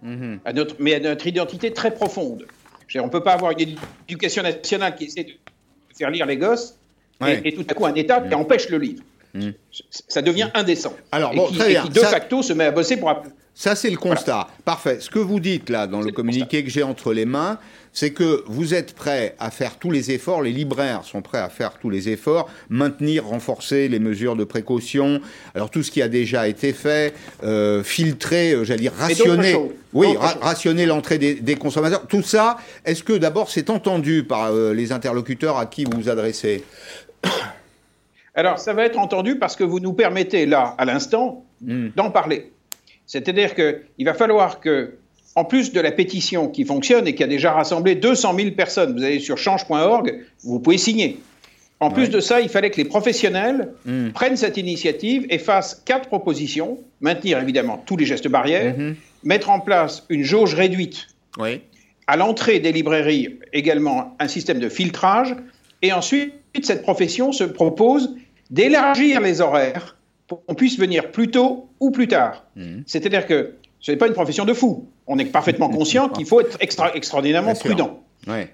à notre, mais à notre identité très profonde on ne peut pas avoir une éducation nationale qui essaie de faire lire les gosses et, tout à coup un État qui mm. empêche le livre. Ça devient indécent. Alors, bon, et qui, très bien. de facto se met à bosser pour. Ça, c'est le constat. Parfait. Ce que vous dites là dans le communiqué que j'ai entre les mains, c'est que vous êtes prêts à faire tous les efforts, les libraires sont prêts à faire tous les efforts, maintenir, renforcer les mesures de précaution, alors tout ce qui a déjà été fait, euh, filtrer, euh, j'allais dire rationner, oui, rationner l'entrée des, consommateurs, tout ça, est-ce que d'abord c'est entendu par euh, les interlocuteurs à qui vous vous adressez? Alors ça va être entendu parce que vous nous permettez là, à l'instant, hmm. d'en parler. C'est-à-dire qu'il va falloir que en plus de la pétition qui fonctionne et qui a déjà rassemblé 200 000 personnes, vous allez sur change.org, vous pouvez signer. En plus de ça, il fallait que les professionnels hmm. prennent cette initiative et fassent quatre propositions. Maintenir évidemment tous les gestes barrières, mhm. mettre en place une jauge réduite à l'entrée des librairies, également un système de filtrage. Et ensuite, cette profession se propose d'élargir les horaires qu'on puisse venir plus tôt ou plus tard. Hmm. C'est-à-dire que ce n'est pas une profession de fou. On est parfaitement conscient qu'il faut être extra, extraordinairement prudent.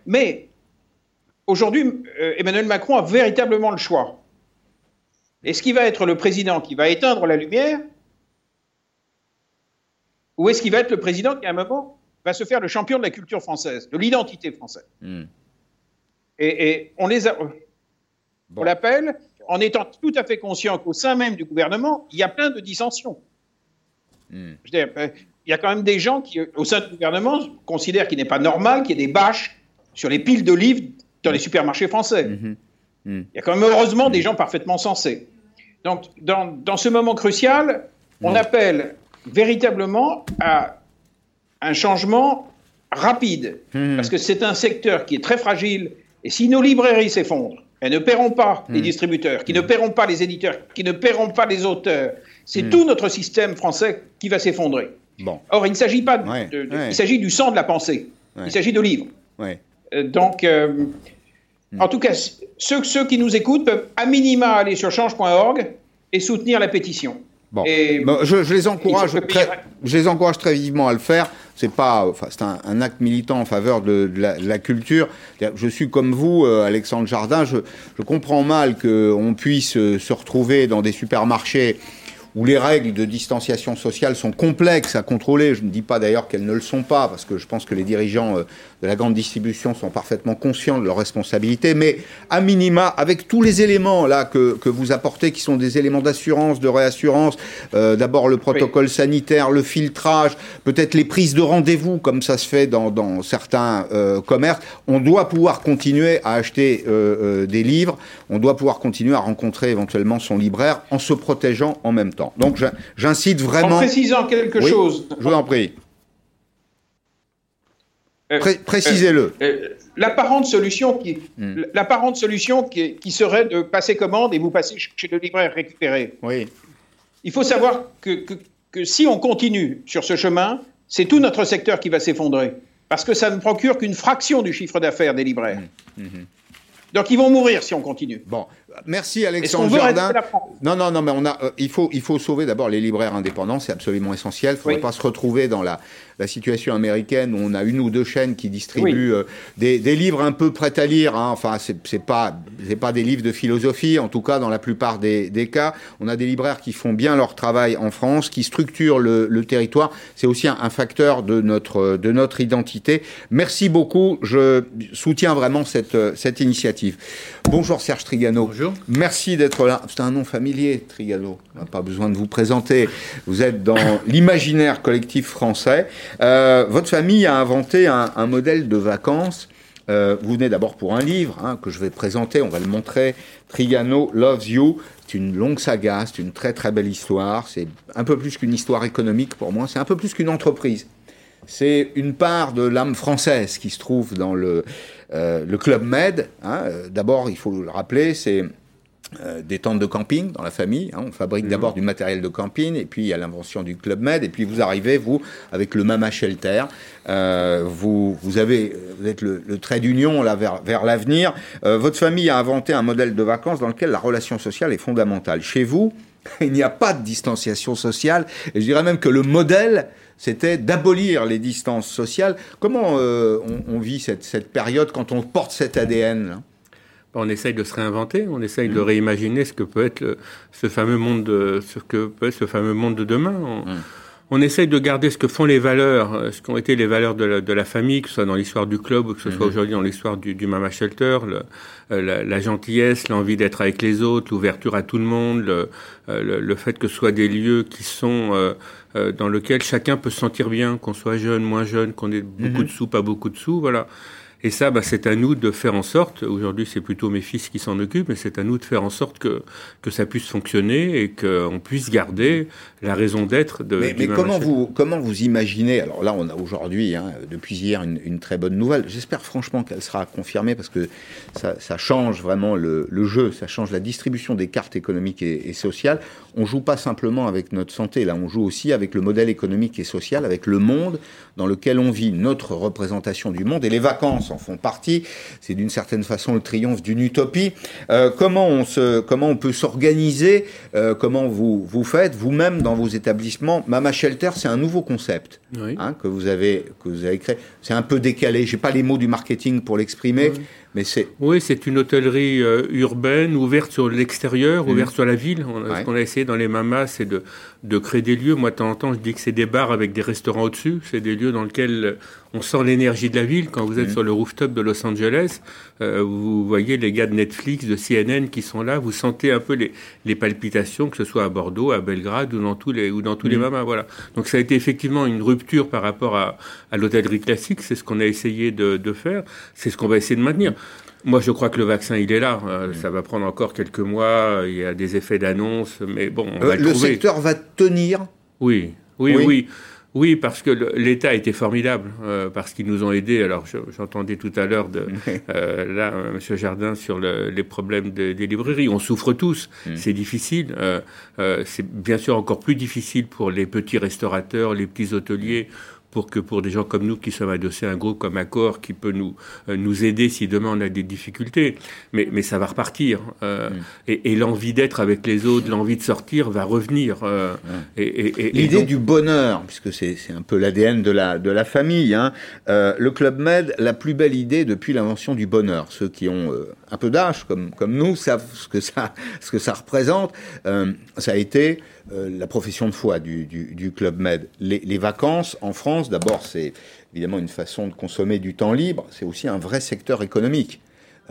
Mais aujourd'hui, euh, Emmanuel Macron a véritablement le choix. Est-ce qu'il va être le président qui va éteindre la lumière Ou est-ce qu'il va être le président qui, à un moment, va se faire le champion de la culture française, de l'identité française? Hmm. et, on les a. On l'appelle en étant tout à fait conscient qu'au sein même du gouvernement, il y a plein de dissensions. Hmm. Euh, il y a quand même des gens qui, au sein du gouvernement, considèrent qu'il n'est pas normal qu'il y ait des bâches sur les piles de livres dans les supermarchés français. Hmm. Hmm. Il y a quand même heureusement des gens parfaitement sensés. Donc, dans, ce moment crucial, on appelle véritablement à un changement rapide, parce que c'est un secteur qui est très fragile, et si nos librairies s'effondrent, elles ne paieront pas les distributeurs, qui ne paieront pas les éditeurs, qui ne paieront pas les auteurs, c'est hmm. tout notre système français qui va s'effondrer. Bon. Or, il ne s'agit pas de, il s'agit du sang de la pensée. Il s'agit de livres. Euh, donc, euh, hmm. en tout cas, ceux, ceux qui nous écoutent peuvent à minima aller sur change.org et soutenir la pétition. Bon. je, les encourage très, je les encourage très vivement à le faire. C'est pas, enfin, c'est un, acte militant en faveur de, la, culture. Je suis comme vous, euh, Alexandre Jardin. Je, je comprends mal qu'on puisse euh, se retrouver dans des supermarchés où les règles de distanciation sociale sont complexes à contrôler. Je ne dis pas d'ailleurs qu'elles ne le sont pas, parce que je pense que les dirigeants euh, de la grande distribution sont parfaitement conscients de leurs responsabilités, mais à minima, avec tous les éléments là que, que vous apportez, qui sont des éléments d'assurance, de réassurance, euh, d'abord le protocole sanitaire, le filtrage, peut-être les prises de rendez-vous, comme ça se fait dans, dans certains euh, commerces, on doit pouvoir continuer à acheter des livres, on doit pouvoir continuer à rencontrer éventuellement son libraire en se protégeant en même temps. Donc j'incite vraiment. En précisant quelque chose. Je vous en prie. Euh, précisez-le. Euh, euh, l'apparente solution, qui, hmm. l'apparente solution qui, qui, serait de passer commande et vous passer chez le libraire récupérer. Oui. Il faut savoir que, que, si on continue sur ce chemin, c'est tout notre secteur qui va s'effondrer. Parce que ça ne procure qu'une fraction du chiffre d'affaires des libraires. Hmm. Hmm. Donc ils vont mourir si on continue. Bon, merci Alexandre Jardin. Non, non, non, mais on a, euh, il faut, il faut sauver d'abord les libraires indépendants, c'est absolument essentiel. Il ne faudrait pas se retrouver dans la, la situation américaine où on a une ou deux chaînes qui distribuent euh, des, des, livres un peu prêts à lire. Hein. Enfin, c'est pas, c'est pas des livres de philosophie, en tout cas dans la plupart des, des, cas. On a des libraires qui font bien leur travail en France, qui structurent le, le territoire. C'est aussi un, un, facteur de notre, de notre identité. Merci beaucoup. Je soutiens vraiment cette, cette initiative. Bonjour Serge Trigano. Bonjour. Merci d'être là. C'est un nom familier, Trigano. On n'a pas besoin de vous présenter. Vous êtes dans l'imaginaire collectif français. Euh, votre famille a inventé un, modèle de vacances. Euh, vous venez d'abord pour un livre hein, que je vais présenter, on va le montrer. Trigano Loves You. C'est une longue saga, c'est une très très belle histoire. C'est un peu plus qu'une histoire économique pour moi, c'est un peu plus qu'une entreprise. C'est une part de l'âme française qui se trouve dans le, le Club Med. Hein. D'abord, il faut le rappeler, c'est euh, des tentes de camping dans la famille. Hein. On fabrique d'abord mhm. du matériel de camping, et puis il y a l'invention du Club Med, et puis vous arrivez, vous, avec le Mama Shelter. Euh, vous, vous, avez, vous êtes le, trait d'union là vers, vers l'avenir. Euh, votre famille a inventé un modèle de vacances dans lequel la relation sociale est fondamentale. Chez vous, il n'y a pas de distanciation sociale, et je dirais même que le modèle, c'était d'abolir les distances sociales. Comment on, on, vit cette, cette, période quand on porte cet ADN là? On essaye de se réinventer, on essaye de mm. réimaginer ce que peut être ce fameux monde, de, ce que peut être ce fameux monde de demain. On, mm. essaye de garder ce que font les valeurs, euh, ce qu'ont été les valeurs de la, famille, que ce soit dans l'histoire du club ou que ce soit mm-hmm. aujourd'hui dans l'histoire du, Mama Shelter, euh, la, gentillesse, l'envie d'être avec les autres, l'ouverture à tout le monde, le, euh, fait que ce soit des lieux qui sont dans lesquels chacun peut se sentir bien, qu'on soit jeune, moins jeune, qu'on ait beaucoup mm-hmm. de sous, pas beaucoup de sous, voilà. Et ça, bah, c'est à nous de faire en sorte, aujourd'hui c'est plutôt mes fils qui s'en occupent, mais c'est à nous de faire en sorte que, que ça puisse fonctionner et qu'on puisse garder la raison d'être de Mais, mais comment, vous, comment vous imaginez, alors là on a aujourd'hui, hein, depuis hier, une, une, très bonne nouvelle, j'espère franchement qu'elle sera confirmée parce que ça, ça change vraiment le, le, jeu, ça change la distribution des cartes économiques et, et sociales. On joue pas simplement avec notre santé, là on joue aussi avec le modèle économique et social, avec le monde dans lequel on vit, notre représentation du monde et les vacances en font partie. C'est d'une certaine façon le triomphe d'une utopie. Euh, comment on se, comment on peut s'organiser euh, Comment vous vous faites vous-même dans vos établissements? Mama Shelter, c'est un nouveau concept hein, que vous avez que vous avez créé. C'est un peu décalé. J'ai pas les mots du marketing pour l'exprimer. Mais c'est... Oui, c'est une hôtellerie euh, urbaine, ouverte sur l'extérieur, mmh. ouverte sur la ville. Ce qu'on a essayé dans les Mamas, c'est de, de créer des lieux. Moi, de temps en temps, je dis que c'est des bars avec des restaurants au-dessus. C'est des lieux dans lesquels on sent l'énergie de la ville. Quand vous êtes mmh. sur le rooftop de Los Angeles, euh, vous voyez les gars de Netflix, de CNN qui sont là. Vous sentez un peu les, les palpitations, que ce soit à Bordeaux, à Belgrade ou dans tous les, ou dans tous les mmh. Mamas. Voilà. Donc ça a été effectivement une rupture par rapport à, à l'hôtellerie classique. C'est ce qu'on a essayé de, de faire. C'est ce qu'on va essayer de maintenir. Moi, je crois que le vaccin, il est là. Euh, ça va prendre encore quelques mois. Il y a des effets d'annonce, mais bon, on va le, le secteur va tenir? Oui, oui, oui. oui. Parce que l'État a été formidable, euh, parce qu'ils nous ont aidés. Alors, j'entendais tout à l'heure de euh, là, Monsieur Jardin sur le, les problèmes des librairies. On souffre tous, mm. c'est difficile. c'est bien sûr encore plus difficile pour les petits restaurateurs, les petits hôteliers pour que pour des gens comme nous qui sommes adossés à un groupe comme Accor qui peut nous euh, nous aider si demain on a des difficultés. Mais mais ça va repartir euh, mm. et, et l'envie d'être avec les autres, l'envie de sortir va revenir. Euh, et, L'idée du bonheur, puisque c'est un peu l'ADN de la de la famille. Hein, le Club Med, la plus belle idée depuis l'invention du bonheur. Ceux qui ont un peu d'âge comme comme nous savent ce que ça ce que ça représente. ça a été la profession de foi du, Club Med. Les, les vacances en France D'abord, c'est évidemment une façon de consommer du temps libre. C'est aussi un vrai secteur économique.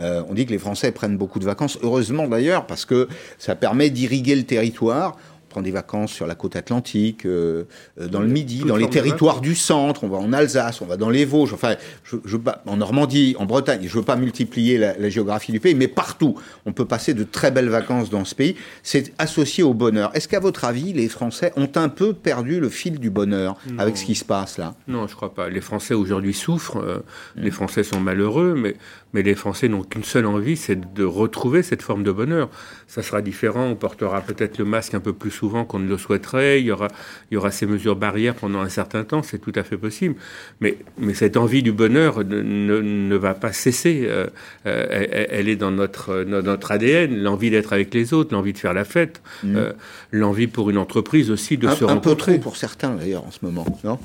Euh, on dit que les Français prennent beaucoup de vacances, heureusement d'ailleurs, parce que ça permet d'irriguer le territoire des vacances sur la côte atlantique, euh, euh, dans le Midi, dans les territoires du centre, on va en Alsace, on va dans les Vosges, enfin, je, en Normandie, en Bretagne. Je ne veux pas multiplier la, géographie du pays, mais partout, on peut passer de très belles vacances dans ce pays. C'est associé au bonheur. Est-ce qu'à votre avis, les Français ont un peu perdu le fil du bonheur avec ce qui se passe là? Non, je crois pas. Les Français aujourd'hui souffrent. Euh, les Français sont malheureux, mais mais les Français n'ont qu'une seule envie, c'est de retrouver cette forme de bonheur. Ça sera différent, on portera peut-être le masque un peu plus souvent qu'on ne le souhaiterait, il y aura, il y aura ces mesures barrières pendant un certain temps, c'est tout à fait possible. Mais, mais cette envie du bonheur ne, ne, va pas cesser. Euh, euh, elle, est dans notre, notre ADN, l'envie d'être avec les autres, l'envie de faire la fête, mmh. euh, l'envie pour une entreprise aussi de se rencontrer. Un peu trop pour certains d'ailleurs en ce moment, non?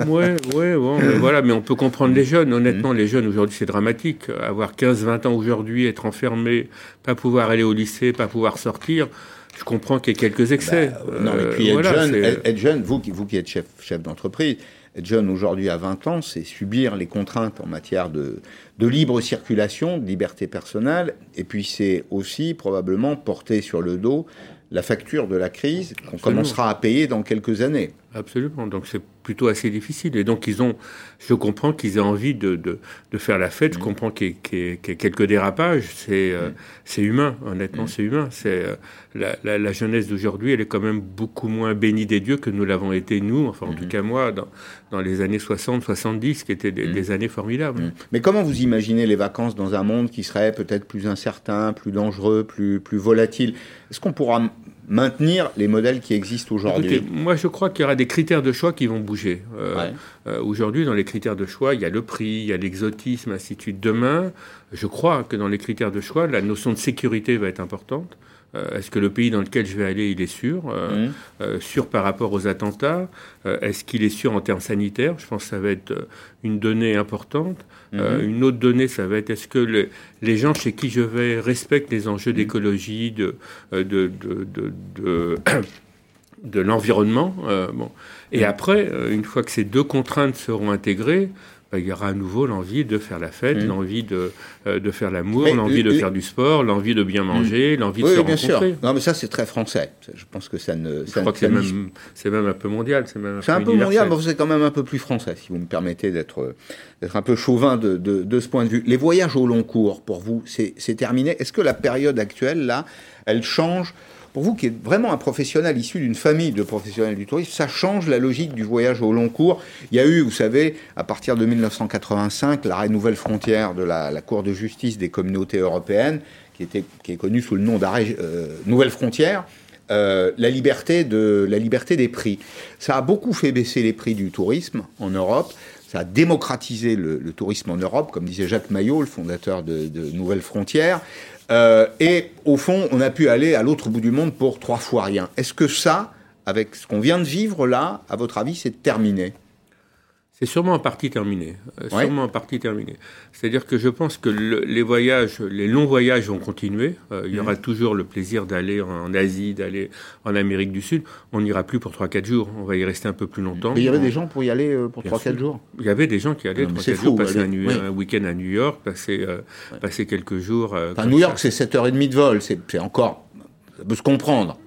Ouais, ouais, bon, mais voilà, mais on peut comprendre les jeunes. Honnêtement, les jeunes aujourd'hui, c'est dramatique. Avoir 15-20 ans aujourd'hui, être enfermé, pas pouvoir aller au lycée, pas pouvoir sortir. Je comprends qu'il y ait quelques excès. Bah, non, mais puis euh, être, jeune, vous, vous qui êtes chef, chef d'entreprise, être jeune aujourd'hui à 20 ans, c'est subir les contraintes en matière de, de libre circulation, de liberté personnelle, et puis c'est aussi probablement porter sur le dos la facture de la crise qu'on commencera à payer dans quelques années. Absolument. Donc c'est plutôt assez difficile. Et donc ils ont, je comprends qu'ils aient envie de, de, de, faire la fête. Je comprends qu'il y, ait quelques dérapages. C'est euh, c'est humain. Honnêtement, c'est humain. C'est euh, la, la, la, jeunesse d'aujourd'hui, elle est quand même beaucoup moins bénie des dieux que nous l'avons été nous. Enfin, en tout cas moi, dans, dans les années 60, 70, qui étaient des, des années formidables. Mais comment vous imaginez les vacances dans un monde qui serait peut-être plus incertain, plus dangereux, plus plus volatile? Est-ce qu'on pourra maintenir les modèles qui existent aujourd'hui Moi, je crois qu'il y aura des critères de choix qui vont bouger. Euh, euh, aujourd'hui, dans les critères de choix, il y a le prix, il y a l'exotisme, ainsi de suite. Demain, je crois que dans les critères de choix, la notion de sécurité va être importante. Euh, est-ce que le pays dans lequel je vais aller, il est sûr euh, mmh. euh, Sûr par rapport aux attentats Est-ce qu'il est sûr en termes sanitaires? Je pense que ça va être une donnée importante. Mmh. une autre donnée, ça va être est-ce que les gens chez qui je vais respectent les enjeux mmh. d'écologie, de, de, de, de, de l'environnement. bon. Et après, une fois que ces deux contraintes seront intégrées, bah, il y aura à nouveau l'envie de faire la fête, mmh. l'envie de, euh, de faire l'amour, l'envie de faire du sport, l'envie de bien mmh. manger, l'envie de se bien Sûr. Non, mais ça, c'est très français. Je pense que ça ne. Je crois que c'est même, même, un peu mondial. C'est un, un, peu mondial, mais c'est quand même un peu plus français, si vous me permettez d'être un peu chauvin de, de, de, ce point de vue. Les voyages au long cours, pour vous, c'est terminé. Est-ce que la période actuelle, là, elle change pour vous qui êtes vraiment un professionnel issu d'une famille de professionnels du tourisme, ça change la logique du voyage au long cours. Il y a eu, vous savez, à partir de 1985, l'arrêt Nouvelle Frontière de la, Cour de justice des communautés européennes, qui, était, qui est connu sous le nom d'arrêt euh, Nouvelle Frontière. Euh, la, liberté de, la liberté des prix. Ça a beaucoup fait baisser les prix du tourisme en Europe. Ça a démocratisé le, tourisme en Europe, comme disait Jacques Maillot, le fondateur de, de Nouvelle Frontière. Euh, et au fond, on a pu aller à l'autre bout du monde pour trois fois rien. Est-ce que ça, avec ce qu'on vient de vivre là, à votre avis, c'est terminé? C'est sûrement en partie terminé. Euh, sûrement en partie terminé. C'est-à-dire que je pense que les voyages, les longs voyages vont continuer. Euh, il y aura mhm. toujours le plaisir d'aller en, Asie, d'aller en Amérique du Sud. On n'ira plus pour 3-4 jours. On va y rester un peu plus longtemps. Mais il y avait des gens pour y aller euh, pour 3-4 jours Il y avait des gens qui allaient 3-4 jours, passer un, week-end à New York, passer, passer quelques jours. Enfin, New York, c'est 7h30 de vol. C'est encore. Ça peut se comprendre.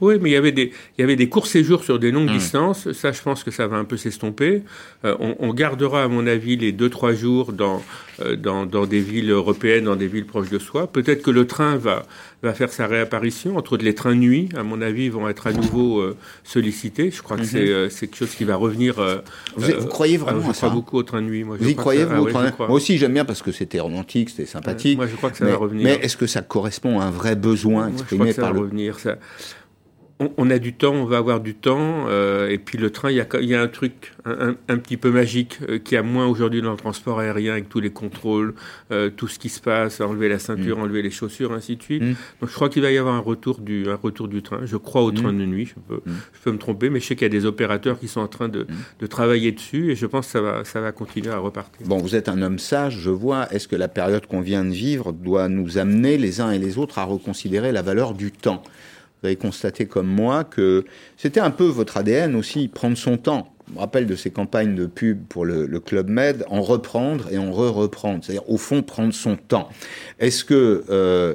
Oui, mais il y avait des, il y avait des courts séjours sur des longues mmh. distances. Ça, je pense que ça va un peu s'estomper. Euh, on, on, gardera, à mon avis, les deux trois jours dans, euh, dans, dans des villes européennes, dans des villes proches de soi. Peut-être que le train va va faire sa réapparition. Entre autres, les trains nuit, à mon avis, vont être à nouveau euh, sollicités. Je crois que mmh. c'est quelque chose qui va revenir. Vous, vous, croyez vraiment à ça? beaucoup au train nuit. Moi, vous y croyez vous, ah Moi aussi, j'aime bien parce que c'était romantique, c'était sympathique. moi, je crois que ça va revenir. Mais est-ce que ça correspond à un vrai besoin exprimé moi, je crois que ça par va le... revenir. Ça on, a du temps, on va avoir du temps, euh, et puis le train, il y a, y a un truc un, un, petit peu magique euh, qui a moins aujourd'hui dans le transport aérien avec tous les contrôles, euh, tout ce qui se passe, enlever la ceinture, mm. enlever les chaussures, ainsi de suite. Mm. Donc je crois qu'il va y avoir un retour du, un retour du train. Je crois au train mm. de nuit, je peux, je peux me tromper, mais je sais qu'il y a des opérateurs qui sont en train de, de, travailler dessus, et je pense que ça va, ça va continuer à repartir. Bon, vous êtes un homme sage, je vois. Est-ce que la période qu'on vient de vivre doit nous amener les uns et les autres à reconsidérer la valeur du temps? Vous avez constaté comme moi que c'était un peu votre ADN aussi, prendre son temps. Je me rappelle de ces campagnes de pub pour le, Club Med, en reprendre et en re-reprendre, c'est-à-dire au fond prendre son temps. Est-ce que euh,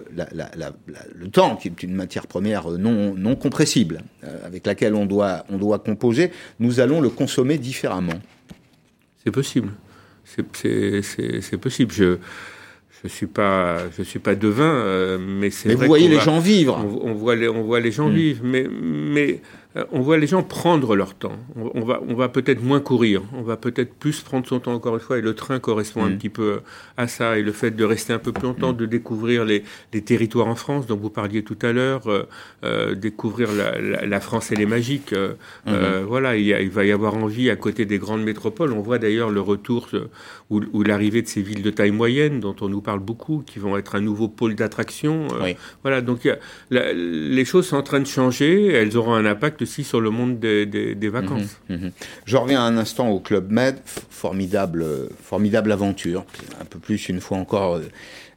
le temps, qui est une matière première non, non compressible, euh, avec laquelle on doit, on doit composer, nous allons le consommer différemment? C'est possible. C'est possible. Je, je suis pas, je suis pas devin, euh, mais c'est. Mais vous voyez les gens vivre. On, voit les, on voit les gens hmm. vivre, mais, mais on voit les gens prendre leur temps. On, va, on va peut-être moins courir, on va peut-être plus prendre son temps encore une fois, et le train correspond un mm. petit peu à ça, et le fait de rester un peu plus longtemps, mm. de découvrir les, les, territoires en France dont vous parliez tout à l'heure, euh, euh découvrir la, la, France et les magiques. Euh, mm-hmm. voilà, il, il, va y avoir envie à côté des grandes métropoles. On voit d'ailleurs le retour ou, ou l'arrivée de ces villes de taille moyenne dont on nous parle beaucoup, qui vont être un nouveau pôle d'attraction. Voilà, donc les choses sont en train de changer, elles auront un impact aussi sur le monde des, vacances. Mhm, mhm. Je reviens un instant au Club Med, formidable, formidable aventure, un peu plus une fois encore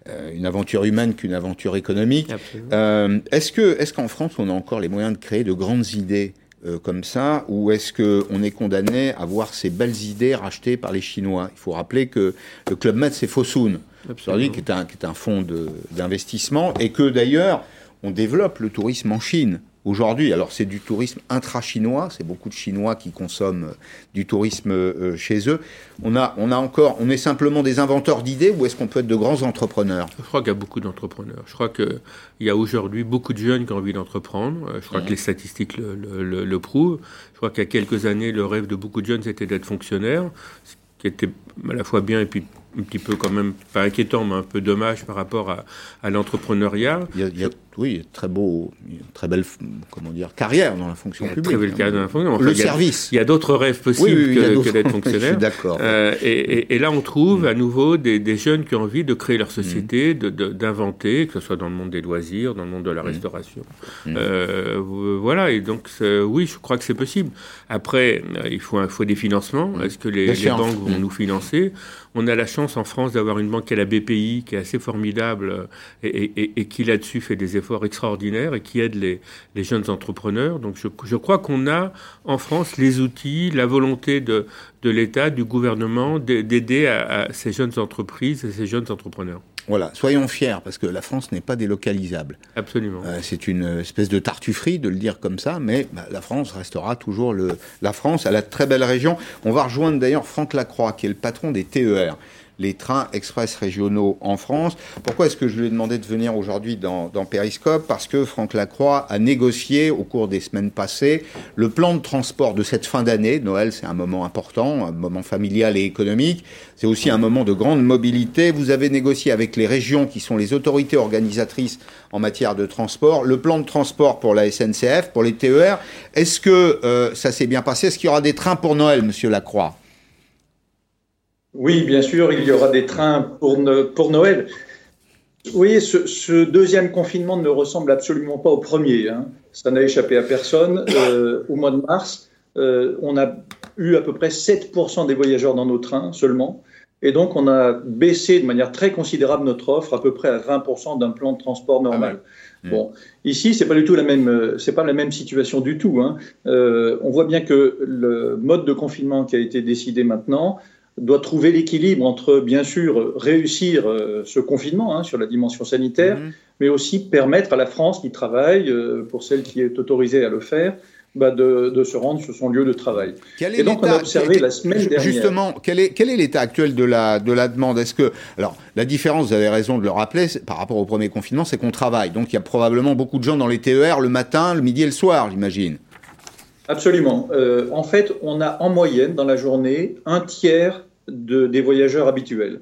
euh, une aventure humaine qu'une aventure économique. Euh, est-ce que, est-ce qu'en France on a encore les moyens de créer de grandes idées euh, comme ça, ou est-ce qu'on est condamné à voir ces belles idées rachetées par les Chinois? Il faut rappeler que le Club Med, c'est Fosun, qui qui est un fonds d'investissement, et que d'ailleurs, on développe le tourisme en Chine. Aujourd'hui, alors c'est du tourisme intra-chinois, c'est beaucoup de Chinois qui consomment euh, du tourisme euh, chez eux. On a, on a encore, on est simplement des inventeurs d'idées ou est-ce qu'on peut être de grands entrepreneurs? Je crois qu'il y a beaucoup d'entrepreneurs. Je crois qu'il y a aujourd'hui beaucoup de jeunes qui ont envie d'entreprendre. Euh, je crois que les statistiques le, le prouvent. Je crois qu'il y a quelques années, le rêve de beaucoup de jeunes, c'était d'être fonctionnaire, ce qui était à la fois bien et puis un petit peu quand même, pas inquiétant, mais un peu dommage par rapport à, à l'entrepreneuriat. Il y a, oui, très beau, très belle, comment dire, carrière dans la fonction publique. Très belle carrière dans la fonction. le service. Il y a d'autres rêves possibles que, d'être fonctionnaire. d'accord. Euh, et, et, là, on trouve à nouveau des, des, jeunes qui ont envie de créer leur société, mm. d'inventer, que ce soit dans le monde des loisirs, dans le monde de la mm. restauration. Mm. Euh, voilà. Et donc, oui, je crois que c'est possible. Après, euh, il faut, il faut des financements. Est-ce que les, les banques vont nous financer? On a la chance en France d'avoir une banque qui est la BPI, qui est assez formidable euh, et, qui là-dessus fait des efforts extraordinaires et qui aide les, jeunes entrepreneurs. Donc je, crois qu'on a en France les outils, la volonté de, l'État, du gouvernement d'aider à, ces jeunes entreprises et ces jeunes entrepreneurs. Voilà, soyons fiers, parce que la France n'est pas délocalisable. Absolument. Euh, c'est une espèce de tartufferie de le dire comme ça, mais bah, la France restera toujours le, la France. Elle a de très belles régions. On va rejoindre d'ailleurs Franck Lacroix, qui est le patron des TER les trains express régionaux en France. Pourquoi est-ce que je lui ai demandé de venir aujourd'hui dans, dans Périscope Parce que Franck Lacroix a négocié au cours des semaines passées le plan de transport de cette fin d'année. Noël, c'est un moment important, un moment familial et économique. C'est aussi un moment de grande mobilité. Vous avez négocié avec les régions qui sont les autorités organisatrices en matière de transport le plan de transport pour la SNCF, pour les TER. Est-ce que euh, ça s'est bien passé? Est-ce qu'il y aura des trains pour Noël, Monsieur Lacroix? Oui, bien sûr, il y aura des trains pour, pour Noël. Oui, ce, ce, deuxième confinement ne ressemble absolument pas au premier. Hein. Ça n'a échappé à personne. Euh, au mois de mars, euh, on a eu à peu près 7% des voyageurs dans nos trains seulement. Et donc, on a baissé de manière très considérable notre offre, à peu près à 20% d'un plan de transport normal. Ah bon, ici, c'est pas du tout la même, c'est pas la même situation du tout. Hein. Euh, on voit bien que le mode de confinement qui a été décidé maintenant doit trouver l'équilibre entre, bien sûr, réussir euh, ce confinement hein, sur la dimension sanitaire, mhm. mais aussi permettre à la France qui travaille, euh, pour celle qui est autorisée à le faire, bah de, se rendre sur son lieu de travail. et donc, on a observé la semaine dernière. Justement, quel est, quel est l'état actuel de la, de la demande? Est-ce que. Alors, la différence, vous avez raison de le rappeler, par rapport au premier confinement, c'est qu'on travaille. Donc, il y a probablement beaucoup de gens dans les TER le matin, le midi et le soir, j'imagine. Absolument. Euh, en fait, on a en moyenne, dans la journée, un tiers de, des voyageurs habituels.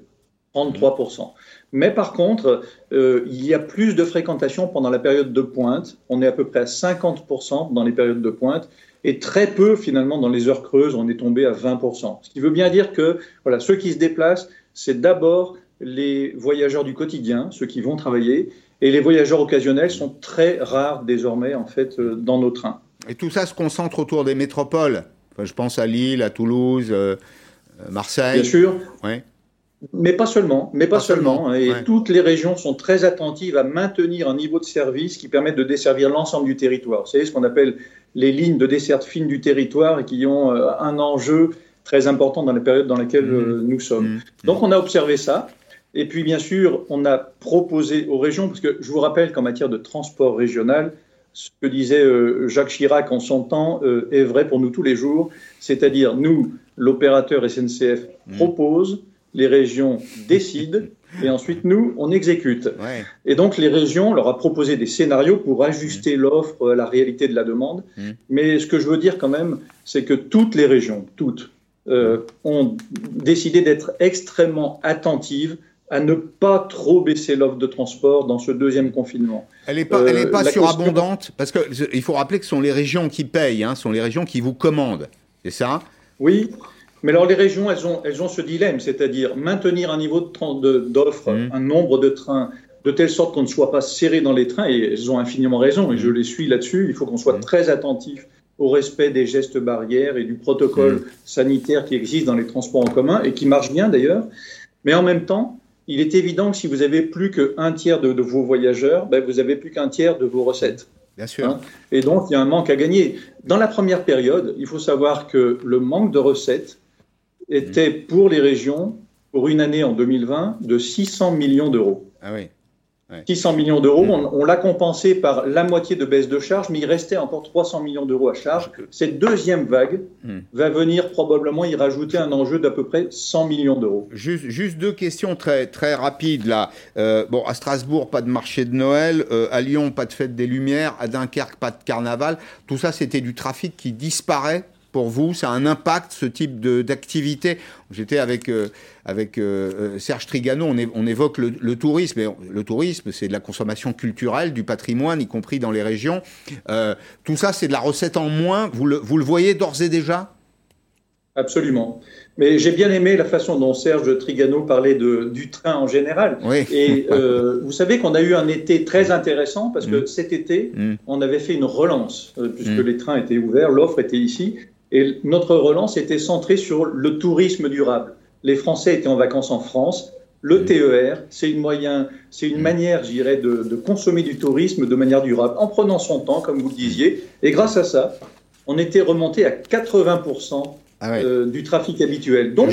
33%. Mais par contre, euh, il y a plus de fréquentation pendant la période de pointe. On est à peu près à 50% dans les périodes de pointe et très peu finalement dans les heures creuses. On est tombé à 20%. Ce qui veut bien dire que voilà, ceux qui se déplacent, c'est d'abord les voyageurs du quotidien, ceux qui vont travailler, et les voyageurs occasionnels sont très rares désormais en fait euh, dans nos trains. Et tout ça se concentre autour des métropoles. je pense à Lille, à Toulouse, euh, Marseille. Bien sûr. Ouais. Mais pas seulement, mais pas, seulement. Et toutes les régions sont très attentives à maintenir un niveau de service qui permette de desservir l'ensemble du territoire. Savez ce qu'on appelle les lignes de desserte fine du territoire et qui ont euh, un enjeu très important dans la période dans laquelle mmh. euh, nous sommes. Mmh. Donc on a observé ça. Et puis bien sûr, on a proposé aux régions, parce que je vous rappelle qu'en matière de transport régional, ce que disait euh, Jacques Chirac en son temps est vrai pour nous tous les jours, c'est-à-dire nous, l'opérateur SNCF mmh. propose, les régions décident et ensuite nous, on exécute. Et donc les régions, on leur a proposé des scénarios pour ajuster mmh. l'offre à la réalité de la demande. Mmh. Mais ce que je veux dire quand même, c'est que toutes les régions, toutes, euh, ont décidé d'être extrêmement attentives à ne pas trop baisser l'offre de transport dans ce deuxième confinement. Elle n'est pas, elle est pas euh, surabondante, parce qu'il faut rappeler que ce sont les régions qui payent, hein, ce sont les régions qui vous commandent. C'est ça? Oui, mais alors les régions, elles ont, elles ont ce dilemme, c'est-à-dire maintenir un niveau d'offre, mmh. un nombre de trains, de telle sorte qu'on ne soit pas serré dans les trains, et elles ont infiniment raison, et je les suis là-dessus, il faut qu'on soit mmh. très attentif au respect des gestes barrières et du protocole mmh. sanitaire qui existe dans les transports en commun, et qui marche bien d'ailleurs. Mais en même temps, il est évident que si vous avez plus qu'un tiers de, vos voyageurs, ben vous avez plus qu'un tiers de vos recettes. Bien sûr. Hein. et donc, il y a un manque à gagner. Dans la première période, il faut savoir que le manque de recettes était pour les régions, pour une année en 2020, de 600 millions d'euros. Ah oui. 600 millions d'euros, on, l'a compensé par la moitié de baisse de charge, mais il restait encore 300 millions d'euros à charge. Cette deuxième vague hmm. va venir probablement y rajouter un enjeu d'à peu près 100 millions d'euros. Juste, juste, deux questions très, très rapides là. Euh, bon, à Strasbourg, pas de marché de Noël. Euh, à Lyon, pas de fête des Lumières. À Dunkerque, pas de carnaval. Tout ça, c'était du trafic qui disparaît pour vous Ça a un impact, ce type d'activité? J'étais avec, euh, avec euh, euh, Serge Trigano, on, on évoque le, tourisme. Et le tourisme, c'est de la consommation culturelle, du patrimoine, y compris dans les régions. tout ça, c'est de la recette en moins. Vous le, vous le voyez d'ores et déjà? Absolument. Mais j'ai bien aimé la façon dont Serge Trigano parlait de, du train en général. Oui. Et vous savez qu'on a eu un été très intéressant parce que mm. cet été, mm. on avait fait une relance, puisque mm. les trains étaient ouverts, l'offre était ici. Et notre relance était centrée sur le tourisme durable. Les Français étaient en vacances en France. Le TER, c'est une, moyen, c'est une manière, je dirais, de, consommer du tourisme de manière durable, en prenant son temps, comme vous le disiez. Et grâce à ça, on était remonté à 80% ah euh, du trafic habituel. Donc,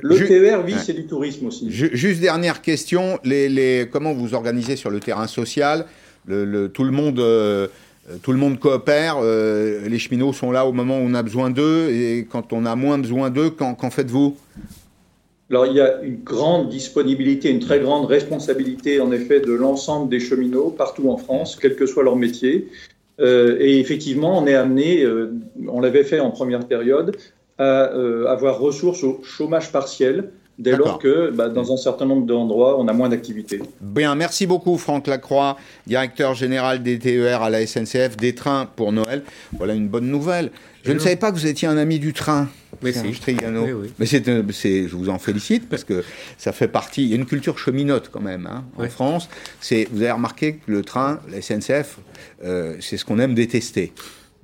le TER, oui, c'est du tourisme aussi. juste dernière question, les, les, comment vous organisez sur le terrain social? Le, Tout le monde... Euh, tout le monde coopère, euh, les cheminots sont là au moment où on a besoin d'eux, et quand on a moins besoin d'eux, qu'en faites-vous? Alors il y a une grande disponibilité, une très grande responsabilité en effet de l'ensemble des cheminots partout en France, quel que soit leur métier. Euh, et effectivement, on est amené, on l'avait fait en première période, à avoir ressources au chômage partiel dès lors que bah, dans un certain nombre d'endroits, on a moins d'activité. Bien, merci beaucoup Franck Lacroix, directeur général des TER à la SNCF, des trains pour Noël. Voilà une bonne nouvelle. Je ne savais pas que vous étiez un ami du train. Mais c'est Mais c'est, je vous en félicite parce que ça fait partie. Il y a une culture cheminote quand même hein, en France. C'est, vous avez remarqué que le train, la SNCF, euh, c'est ce qu'on aime détester.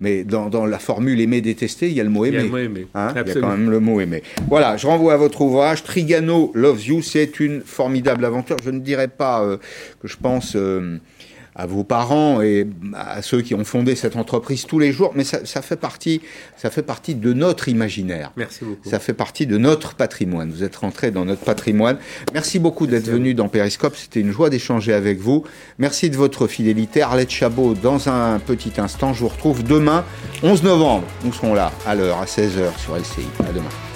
Mais dans, dans, la formule aimer détester, il y a le mot aimer. Il y a, le mot aimer. Hein il y a quand même le mot aimer. Voilà, je renvoie à votre ouvrage. Trigano Loves You, c'est une formidable aventure. Je ne dirais pas euh, que je pense euh, à vos parents et à ceux qui ont fondé cette entreprise tous les jours, mais ça, ça, fait partie, ça fait partie de notre imaginaire. Merci beaucoup. Ça fait partie de notre patrimoine. Vous êtes rentré dans notre patrimoine. Merci beaucoup d'être venu dans Periscope. C'était une joie d'échanger avec vous. Merci de votre fidélité. Arlette Chabot, dans un petit instant, je vous retrouve demain, 11 novembre. Nous serons là à l'heure, à 16h sur LCI. À demain.